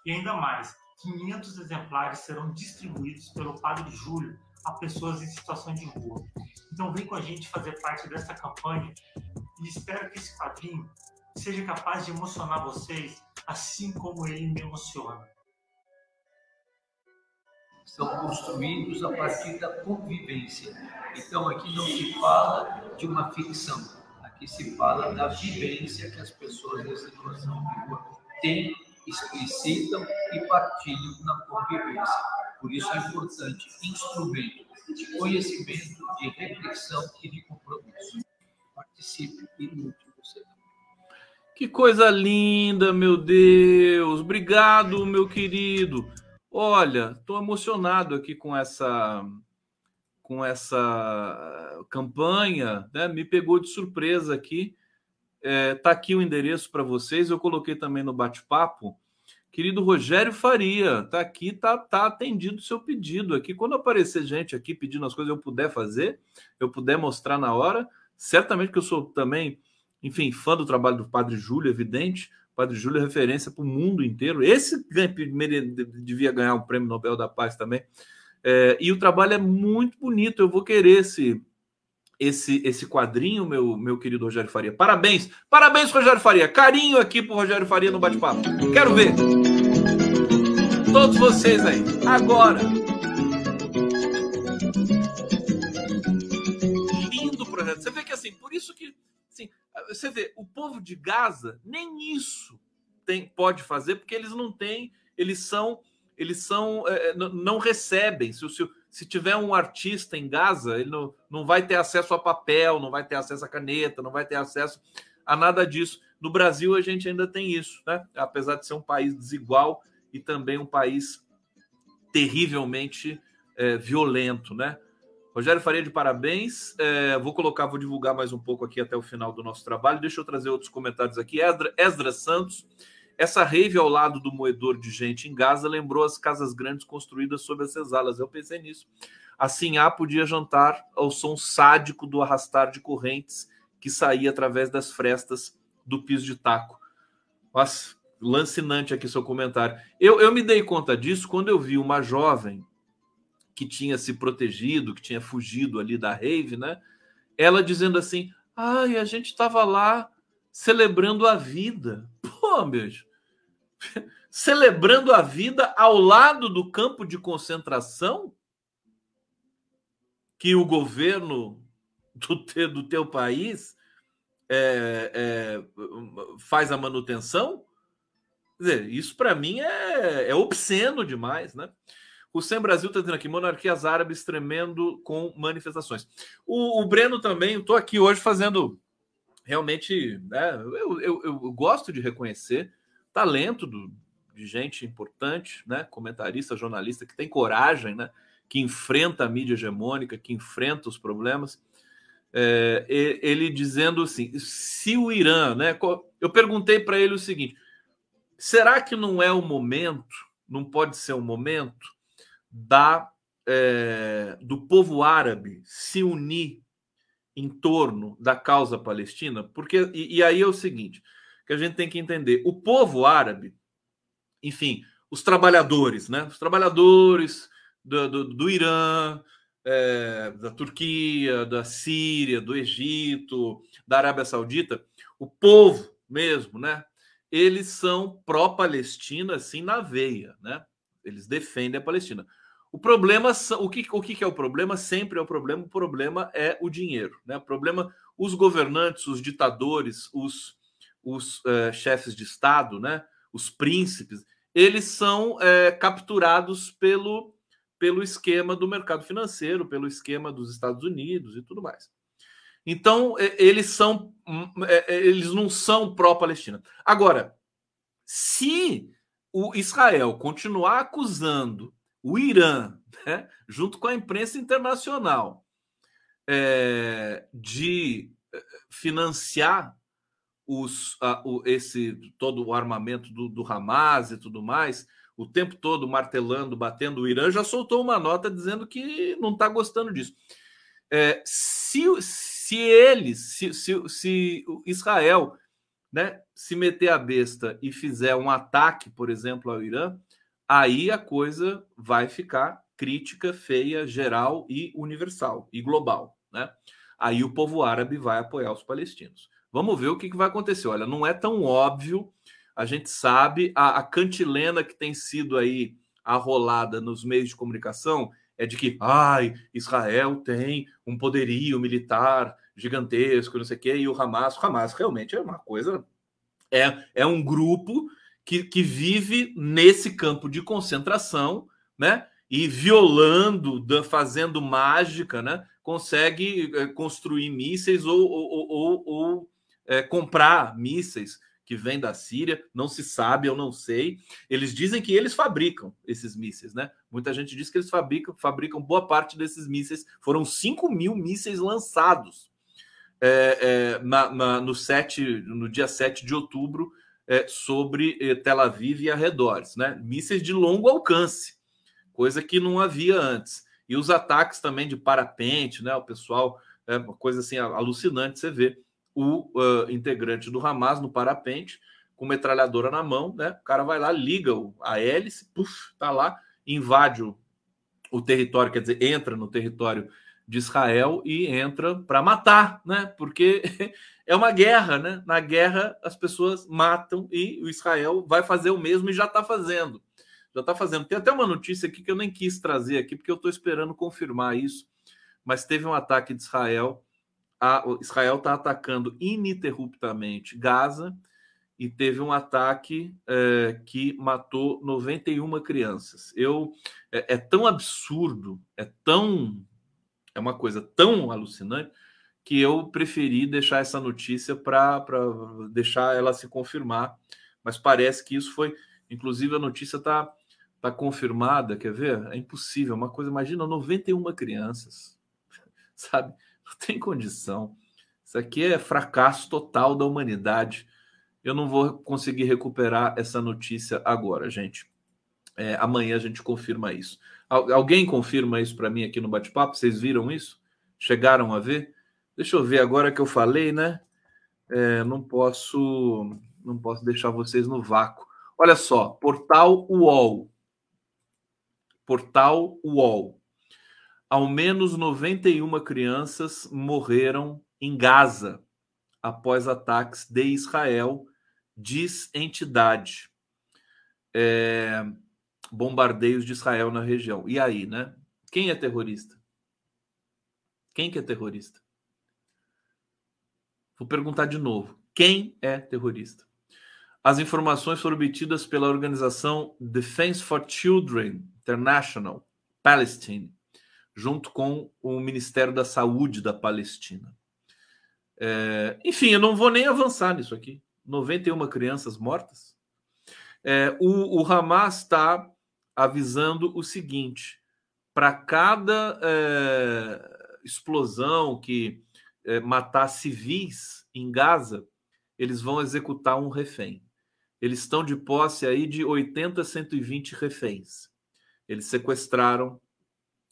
E ainda mais, 500 exemplares serão distribuídos pelo Padre Júlio a pessoas em situação de rua. Então vem com a gente fazer parte dessa campanha e espero que esse quadrinho seja capaz de emocionar vocês assim como ele me emociona são construídos a partir da convivência. Então aqui não se fala de uma ficção, aqui se fala da vivência que as pessoas em situação de rua têm, explicitam e partilham na convivência. Por isso é importante instrumento de conhecimento, de reflexão e de compromisso. Participe e lute você Que coisa linda, meu Deus! Obrigado, meu querido. Olha, estou emocionado aqui com essa com essa campanha, né? Me pegou de surpresa aqui. É, tá aqui o endereço para vocês. Eu coloquei também no bate-papo Querido Rogério Faria, tá aqui, tá, tá atendido o seu pedido aqui. Quando aparecer gente aqui pedindo as coisas eu puder fazer, eu puder mostrar na hora, certamente que eu sou também, enfim, fã do trabalho do Padre Júlio, evidente. Padre Júlio é referência para o mundo inteiro. Esse devia ganhar o um Prêmio Nobel da Paz também. É, e o trabalho é muito bonito. Eu vou querer esse esse esse quadrinho, meu, meu querido Rogério Faria. Parabéns, parabéns, Rogério Faria. Carinho aqui pro Rogério Faria no bate-papo. Quero ver. Todos vocês aí. Agora. Lindo projeto. Você vê que assim, por isso que você vê, o povo de Gaza nem isso tem pode fazer porque eles não têm, eles são eles são é, não recebem. Se, se, se tiver um artista em Gaza, ele não, não vai ter acesso a papel, não vai ter acesso a caneta, não vai ter acesso a nada disso. No Brasil, a gente ainda tem isso, né? Apesar de ser um país desigual e também um país terrivelmente é, violento, né? Rogério Faria, de parabéns. É, vou colocar, vou divulgar mais um pouco aqui até o final do nosso trabalho. Deixa eu trazer outros comentários aqui. Esdra, Esdra Santos. Essa rave ao lado do moedor de gente em Gaza lembrou as casas grandes construídas sob as cesalas. Eu pensei nisso. Assim, A podia jantar ao som sádico do arrastar de correntes que saía através das frestas do piso de taco. Nossa, lancinante aqui seu comentário. Eu, eu me dei conta disso quando eu vi uma jovem que tinha se protegido, que tinha fugido ali da rave, né? Ela dizendo assim: ai, a gente estava lá celebrando a vida. Pô, beijo. celebrando a vida ao lado do campo de concentração que o governo do, te, do teu país é, é, faz a manutenção? Quer dizer, isso para mim é, é obsceno demais, né? O Sem Brasil está dizendo aqui, monarquias árabes tremendo com manifestações. O, o Breno também, estou aqui hoje fazendo realmente. Né, eu, eu, eu, gosto de reconhecer talento do, de gente importante, né, comentarista, jornalista, que tem coragem, né, que enfrenta a mídia hegemônica, que enfrenta os problemas. É, ele dizendo assim: se o Irã, né? Eu perguntei para ele o seguinte: será que não é o momento, não pode ser o momento da, é, do povo árabe se unir em torno da causa palestina? Porque, e, e aí é o seguinte, que a gente tem que entender, o povo árabe, enfim, os trabalhadores, né? Os trabalhadores do, do, do Irã, é, da Turquia, da Síria, do Egito, da Arábia Saudita, o povo mesmo, né? Eles são pró-Palestina, assim, na veia, né? Eles defendem a Palestina. O problema, o que, o que é o problema? Sempre é o problema. O problema é o dinheiro, né? O problema, os governantes, os ditadores, os, os uh, chefes de estado, né? Os príncipes, eles são uh, capturados pelo pelo esquema do mercado financeiro, pelo esquema dos Estados Unidos e tudo mais. Então, eles são hum, eles não são pró-Palestina. Agora, se o Israel continuar acusando o Irã, né, junto com a imprensa internacional, é, de é, financiar os, a, o, esse todo o armamento do, do Hamas e tudo mais, o tempo todo martelando, batendo o Irã, já soltou uma nota dizendo que não está gostando disso. É, se, se eles, se, se, se Israel né, se meter a besta e fizer um ataque, por exemplo, ao Irã, aí a coisa vai ficar crítica, feia, geral e universal e global, né? Aí o povo árabe vai apoiar os palestinos. Vamos ver o que, que vai acontecer. Olha, não é tão óbvio. A gente sabe a, a cantilena que tem sido aí arrolada nos meios de comunicação é de que, ai, Israel tem um poderio militar gigantesco, não sei o quê, e o Hamas, o Hamas realmente é uma coisa, é, é um grupo que, que vive nesse campo de concentração, né? E violando, fazendo mágica, né? Consegue é, construir mísseis ou, ou, ou, ou é, comprar mísseis que vêm da Síria, não se sabe, eu não sei. Eles dizem que eles fabricam esses mísseis, né? Muita gente diz que eles fabricam, fabricam boa parte desses mísseis. Foram 5 mil mísseis lançados é, é, na, na, no, 7, no dia 7 de outubro é, sobre é, Tel Aviv e arredores, né? Mísseis de longo alcance, coisa que não havia antes. E os ataques também de parapente, né? O pessoal, é uma coisa assim alucinante. Você vê o uh, integrante do Hamas no parapente, com metralhadora na mão, né? O cara vai lá, liga a hélice, puf, tá lá, invade o, o território, quer dizer, entra no território de Israel e entra para matar, né? Porque é uma guerra, né? Na guerra as pessoas matam e o Israel vai fazer o mesmo e já está fazendo. Já está fazendo. Tem até uma notícia aqui que eu nem quis trazer aqui porque eu estou esperando confirmar isso. Mas teve um ataque de Israel. A, Israel está atacando ininterruptamente Gaza e teve um ataque é, que matou 91 crianças. Eu é, é tão absurdo, é tão é uma coisa tão alucinante que eu preferi deixar essa notícia para deixar ela se confirmar. Mas parece que isso foi. Inclusive, a notícia está tá confirmada. Quer ver? É impossível. Uma coisa, imagina, 91 crianças. Sabe? Não tem condição. Isso aqui é fracasso total da humanidade. Eu não vou conseguir recuperar essa notícia agora, gente. É, amanhã a gente confirma isso. Alguém confirma isso para mim aqui no bate-papo? Vocês viram isso? Chegaram a ver? Deixa eu ver agora que eu falei, né? É, não posso, não posso deixar vocês no vácuo. Olha só, portal UOL. Portal UOL. Ao menos 91 crianças morreram em Gaza após ataques de Israel, diz entidade. É, bombardeios de Israel na região. E aí, né? Quem é terrorista? Quem que é terrorista? Vou perguntar de novo. Quem é terrorista? As informações foram obtidas pela organização Defense for Children International Palestine, junto com o Ministério da Saúde da Palestina. É, enfim, eu não vou nem avançar nisso aqui. 91 crianças mortas. É, o, o Hamas está avisando o seguinte: para cada é, explosão que é, matar civis em Gaza, eles vão executar um refém. Eles estão de posse aí de 80 a 120 reféns. Eles sequestraram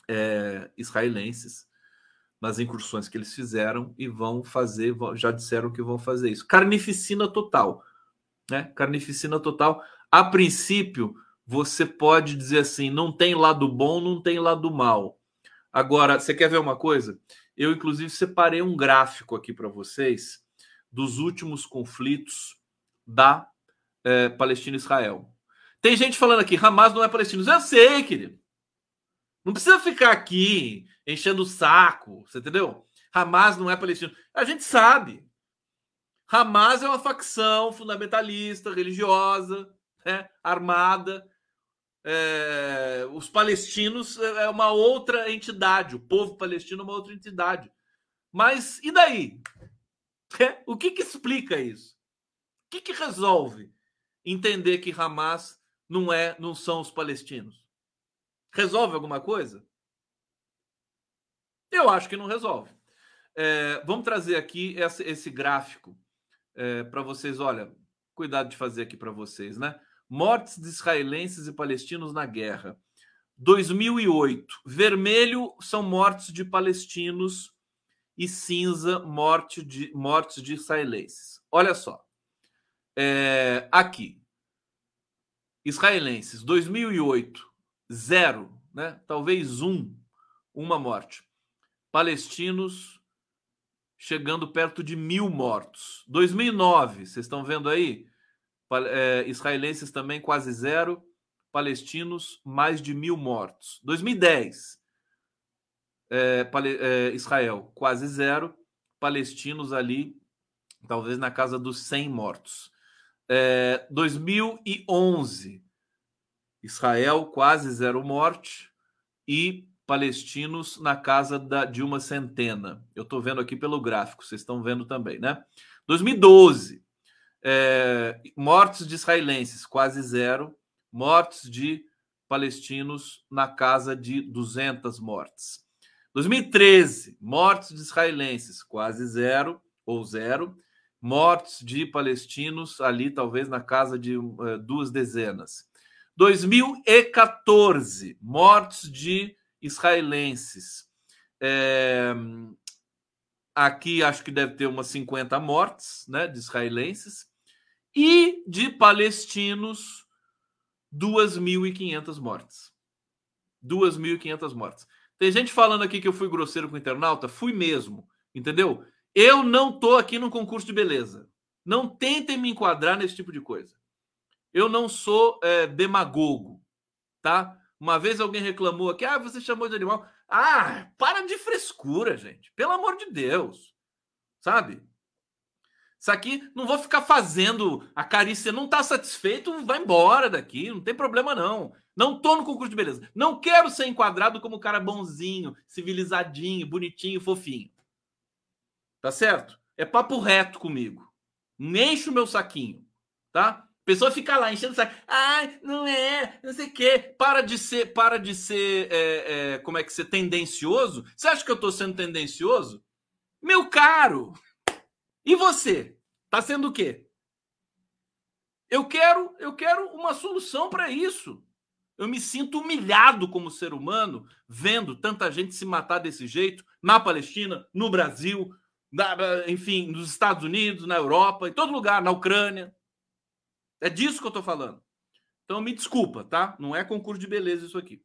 é, israelenses nas incursões que eles fizeram e vão fazer, já disseram que vão fazer isso. Carnificina total, né? Carnificina total. A princípio, você pode dizer assim: não tem lado bom, não tem lado mal. Agora, você quer ver uma coisa? Eu, inclusive, separei um gráfico aqui para vocês dos últimos conflitos da é, Palestina e Israel. Tem gente falando aqui: Hamas não é palestino. Eu sei, querido. Não precisa ficar aqui enchendo o saco, você entendeu? Hamas não é palestino. A gente sabe. Hamas é uma facção fundamentalista, religiosa, né, armada, é, os palestinos é, é uma outra entidade, o povo palestino é uma outra entidade. Mas e daí? É, o que, que explica isso? O que, que resolve entender que Hamas não é, não são os palestinos? Resolve alguma coisa? Eu acho que não resolve. É, vamos trazer aqui esse, esse gráfico é, para vocês. Olha, cuidado de fazer aqui para vocês, né? Mortes de israelenses e palestinos na guerra. 2008. Vermelho são mortes de palestinos e cinza morte de, mortes de israelenses. Olha só. É, aqui. Israelenses, 2008, zero, né? talvez um, uma morte. Palestinos chegando perto de mil mortos. 2009, vocês estão vendo aí? É, israelenses também quase zero, palestinos mais de mil mortos. 2010, é, é, Israel quase zero, palestinos ali talvez na casa dos 100 mortos. É, 2011, Israel quase zero morte e palestinos na casa da, de uma centena. Eu estou vendo aqui pelo gráfico, vocês estão vendo também, né? 2012, é, mortes de israelenses, quase zero. Mortes de palestinos na casa de 200 mortes. 2013, mortes de israelenses, quase zero ou zero. mortes de palestinos ali, talvez na casa de uh, duas dezenas. 2014, mortes de israelenses. É, aqui acho que deve ter umas 50 mortes né, de israelenses. E de palestinos, 2.500 mortes. 2.500 mortes. Tem gente falando aqui que eu fui grosseiro com o internauta. Fui mesmo, entendeu? Eu não tô aqui num concurso de beleza. Não tentem me enquadrar nesse tipo de coisa. Eu não sou é, demagogo, tá? Uma vez alguém reclamou aqui, ah, você chamou de animal. Ah, para de frescura, gente. Pelo amor de Deus. Sabe? Isso aqui, não vou ficar fazendo a carícia. Não tá satisfeito, vai embora daqui. Não tem problema, não. Não tô no concurso de beleza. Não quero ser enquadrado como cara bonzinho, civilizadinho, bonitinho, fofinho. Tá certo? É papo reto comigo. Não enche o meu saquinho, tá? A pessoa fica lá enchendo o saco. Ai, não é, não sei o quê. Para de ser, para de ser, é, é, como é que ser tendencioso. Você acha que eu tô sendo tendencioso? Meu caro! E você? Tá sendo o quê? Eu quero, eu quero uma solução para isso. Eu me sinto humilhado como ser humano vendo tanta gente se matar desse jeito na Palestina, no Brasil, na, enfim, nos Estados Unidos, na Europa, em todo lugar, na Ucrânia. É disso que eu estou falando. Então me desculpa, tá? Não é concurso de beleza isso aqui.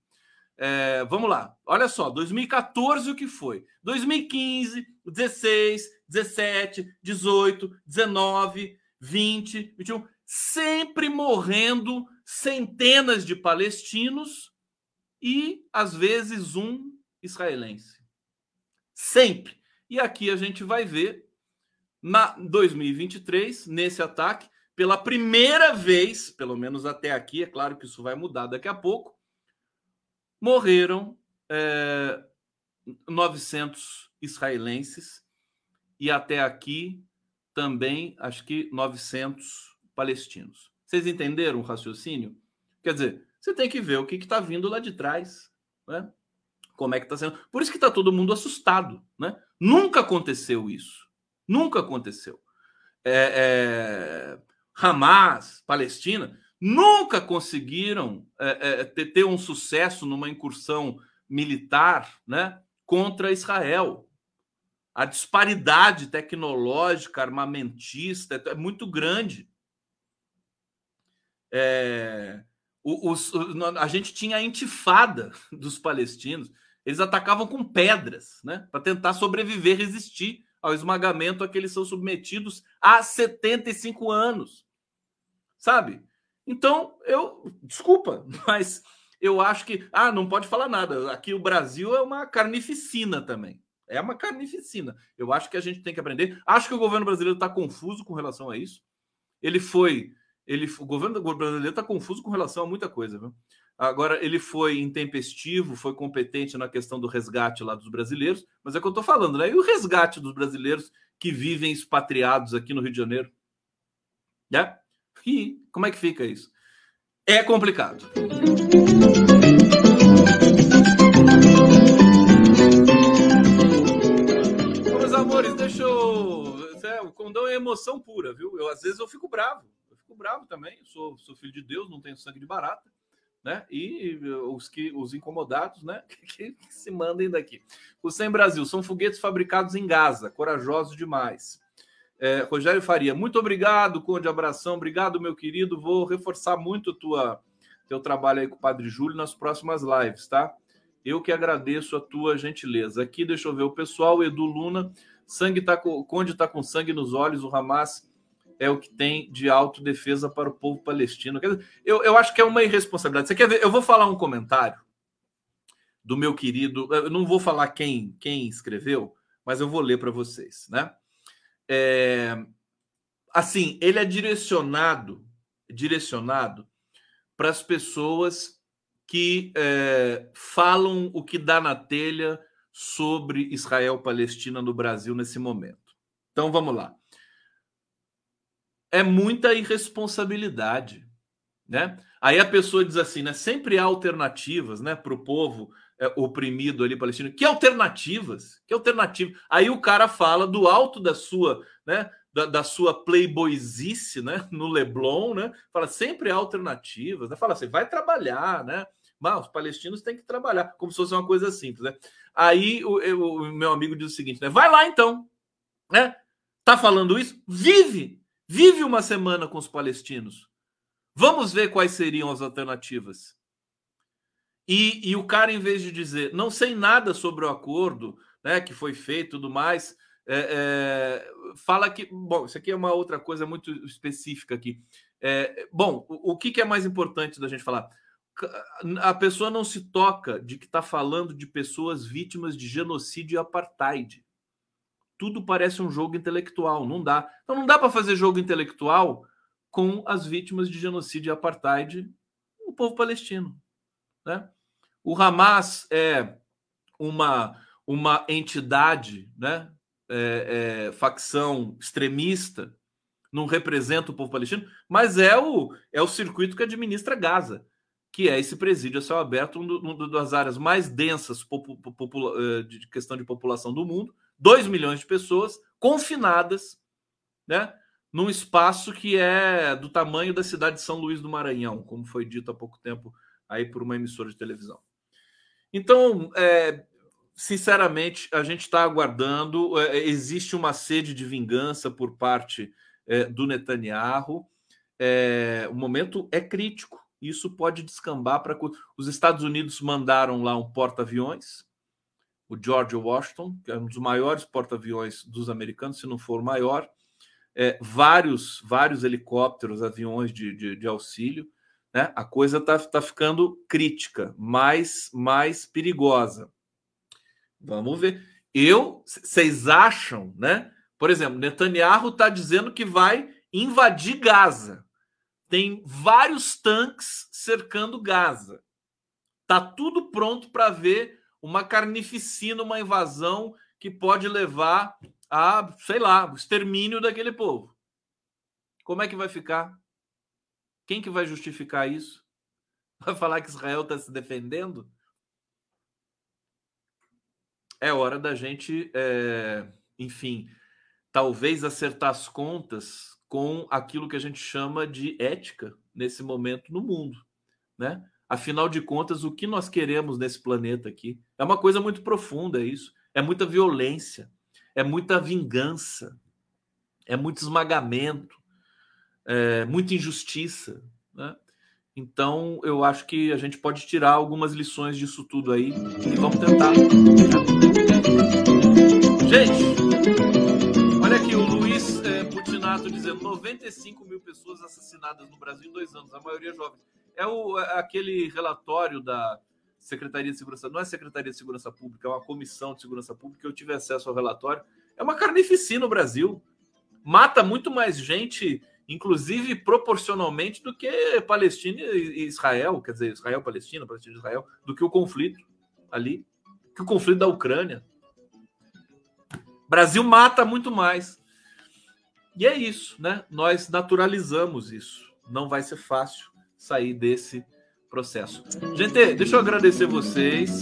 É, vamos lá. Olha só, 2014 o que foi? 2015, 16, 17, 18, 19, 20, 21, sempre morrendo centenas de palestinos e às vezes um israelense. Sempre. E aqui a gente vai ver, na 2023, nesse ataque, pela primeira vez, pelo menos até aqui, é claro que isso vai mudar daqui a pouco, morreram é, 900 israelenses e até aqui também, acho que 900 palestinos. Vocês entenderam o raciocínio? Quer dizer, você tem que ver o que está vindo lá de trás, né? Como é que está sendo. Por isso que está todo mundo assustado, né? Nunca aconteceu isso. Nunca aconteceu. É, é, Hamas, Palestina, nunca conseguiram é, é, ter, ter, um sucesso numa incursão militar né, contra Israel. A disparidade tecnológica, armamentista é muito grande. É, os, a gente tinha a intifada dos palestinos. Eles atacavam com pedras, né? Para tentar sobreviver, resistir ao esmagamento a que eles são submetidos há 75 anos. Sabe? Então, eu. Desculpa, mas eu acho que. Ah, não pode falar nada. Aqui o Brasil é uma carnificina também. É uma carnificina. Eu acho que a gente tem que aprender. Acho que o governo brasileiro está confuso com relação a isso. Ele foi. Ele, o governo brasileiro está confuso com relação a muita coisa, viu? Agora, ele foi intempestivo, foi competente na questão do resgate lá dos brasileiros, mas é o que eu estou falando, né? E o resgate dos brasileiros que vivem expatriados aqui no Rio de Janeiro? Né? E como é que fica isso? É complicado. Emoção pura, viu? Eu, às vezes eu fico bravo. Eu fico bravo também. Eu sou, sou filho de Deus, não tenho sangue de barata né? E os que os incomodados, né? Que, que, se mandem daqui. O Sem Brasil são foguetes fabricados em Gaza, corajosos demais. É, Rogério Faria, muito obrigado, Conde Abração, obrigado, meu querido. Vou reforçar muito tua teu trabalho aí com o Padre Júlio nas próximas lives, tá? Eu que agradeço a tua gentileza. Aqui, deixa eu ver o pessoal, Edu Luna, sangue tá com, Conde tá com sangue nos olhos, o Hamas é o que tem de autodefesa para o povo palestino. Eu, eu acho que é uma irresponsabilidade. Você quer ver? Eu vou falar um comentário do meu querido. Eu não vou falar quem, quem escreveu, mas eu vou ler para vocês, né? É, assim, ele é direcionado, direcionado para as pessoas que é, falam o que dá na telha sobre Israel-Palestina no Brasil nesse momento. Então vamos lá é muita irresponsabilidade, né? Aí a pessoa diz assim, né? Sempre há alternativas, né, para o povo é, oprimido ali palestino. Que alternativas? Que alternativa? Aí o cara fala do alto da sua, né, da, da, sua playboyzice, né? No Leblon, né? Fala sempre alternativas, né? Fala assim, vai trabalhar, né? Mas os palestinos têm que trabalhar, como se fosse uma coisa simples, né? Aí o, o, meu amigo diz o seguinte, né? Vai lá então, né? Tá falando isso? Vive! Vive uma semana com os palestinos. Vamos ver quais seriam as alternativas. E, e o cara, em vez de dizer, não sei nada sobre o acordo né, que foi feito e tudo mais, é, é, fala que. Bom, isso aqui é uma outra coisa muito específica aqui. É, bom, o, o que, que é mais importante da gente falar? A pessoa não se toca de que está falando de pessoas vítimas de genocídio e apartheid. Tudo parece um jogo intelectual, não dá. Então não dá para fazer jogo intelectual com as vítimas de genocídio e apartheid, o povo palestino. Né? O Hamas é uma, uma entidade né, é, é, facção extremista, não representa o povo palestino, mas é o, é o circuito que administra Gaza, que é esse presídio a céu aberto, uma das áreas mais densas eh, de questão de população do mundo, 2 milhões de pessoas confinadas, né? Num espaço que é do tamanho da cidade de São Luís do Maranhão, como foi dito há pouco tempo aí por uma emissora de televisão. Então, é, sinceramente, a gente está aguardando. É, é, existe uma sede de vingança por parte é, do Netanyahu. É, o momento é crítico. Isso pode descambar para. Os Estados Unidos mandaram lá um porta-aviões, o George Washington, que é um dos maiores porta-aviões dos americanos, se não for o maior. É, vários, vários helicópteros, aviões de, de, de auxílio. Né? A coisa está tá ficando crítica, mais, mais perigosa. Vamos ver. Eu, vocês acham, né? Por exemplo, Netanyahu está dizendo que vai invadir Gaza. Tem vários tanques cercando Gaza. Tá tudo pronto para ver uma carnificina, uma invasão que pode levar a, sei lá, o extermínio daquele povo. Como é que vai ficar? Quem que vai justificar isso? Vai falar que Israel está se defendendo? é hora da gente, é, enfim, talvez acertar as contas com aquilo que a gente chama de ética nesse momento no mundo, né? Afinal de contas, o que nós queremos nesse planeta aqui é uma coisa muito profunda, isso. É muita violência, é muita vingança, é muito esmagamento, é muita injustiça, né? Então, eu acho que a gente pode tirar algumas lições disso tudo aí e vamos tentar. Gente, olha aqui o Luiz é, dizendo 95 mil pessoas assassinadas no Brasil em dois anos, a maioria jovens. É, o, é aquele relatório da Secretaria de Segurança, não é Secretaria de Segurança Pública, é uma comissão de segurança pública. Eu tive acesso ao relatório. É uma carnificina no Brasil. Mata muito mais gente inclusive proporcionalmente do que Palestina e Israel, quer dizer, Israel, Palestina, Palestina e Israel, do que o conflito ali, que o conflito da Ucrânia. Brasil mata muito mais. E é isso, né? Nós naturalizamos isso. Não vai ser fácil sair desse processo. Gente, deixa eu agradecer vocês.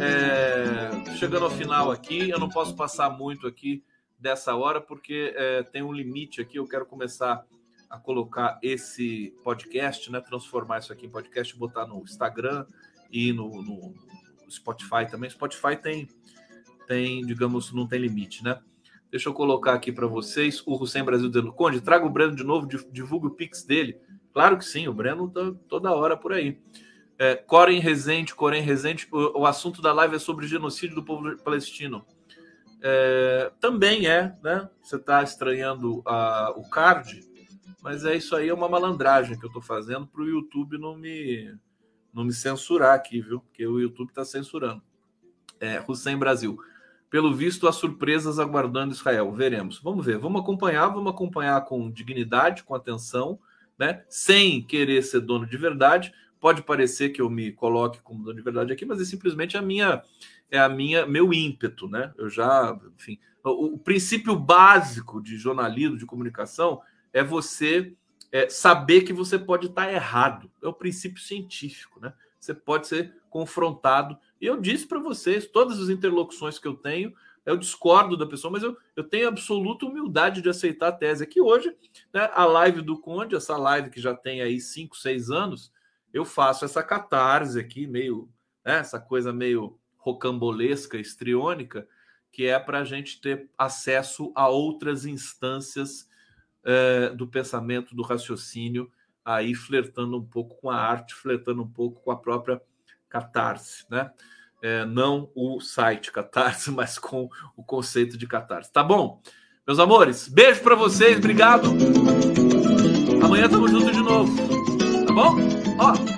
É... Chegando ao final aqui, eu não posso passar muito aqui dessa hora, porque é, tem um limite aqui. Eu quero começar a colocar esse podcast, né? Transformar isso aqui em podcast, botar no Instagram e no, no Spotify também. Spotify tem, tem, digamos, não tem limite, né? Deixa eu colocar aqui para vocês o Hussein Brasil dizendo: Conde, traga o Breno de novo, divulgue o Pix dele. Claro que sim, o Breno tá toda hora por aí. É, Corem Rezende, Corem Rezende, o, o assunto da live é sobre genocídio do povo palestino é, também é, né? Você está estranhando a, o card, mas é isso aí, é uma malandragem que eu estou fazendo para o YouTube não me, não me censurar aqui, viu? Porque o YouTube está censurando. É, Hussein Brasil. Pelo visto, há surpresas aguardando Israel. Veremos. Vamos ver. Vamos acompanhar, vamos acompanhar com dignidade, com atenção, né? Sem querer ser dono de verdade. Pode parecer que eu me coloque como dono de verdade aqui, mas é simplesmente a minha é a minha meu ímpeto, né? Eu já, enfim, o, o princípio básico de jornalismo, de comunicação, é você é, saber que você pode estar errado. É o princípio científico, né? Você pode ser confrontado. E eu disse para vocês, todas as interlocuções que eu tenho, Eu discordo da pessoa, mas eu, eu tenho absoluta humildade de aceitar a tese. Aqui hoje, né, a live do Conde, essa live que já tem aí 5, 6 anos, eu faço essa catarse aqui, meio, né, essa coisa meio rocambolesca, estriônica, que é para a gente ter acesso a outras instâncias é, do pensamento, do raciocínio, aí flertando um pouco com a arte, flertando um pouco com a própria catarse, né? É, não o site catarse, mas com o conceito de catarse. Tá bom? Meus amores, beijo para vocês, obrigado. Amanhã estamos juntos de novo, tá bom? Ó,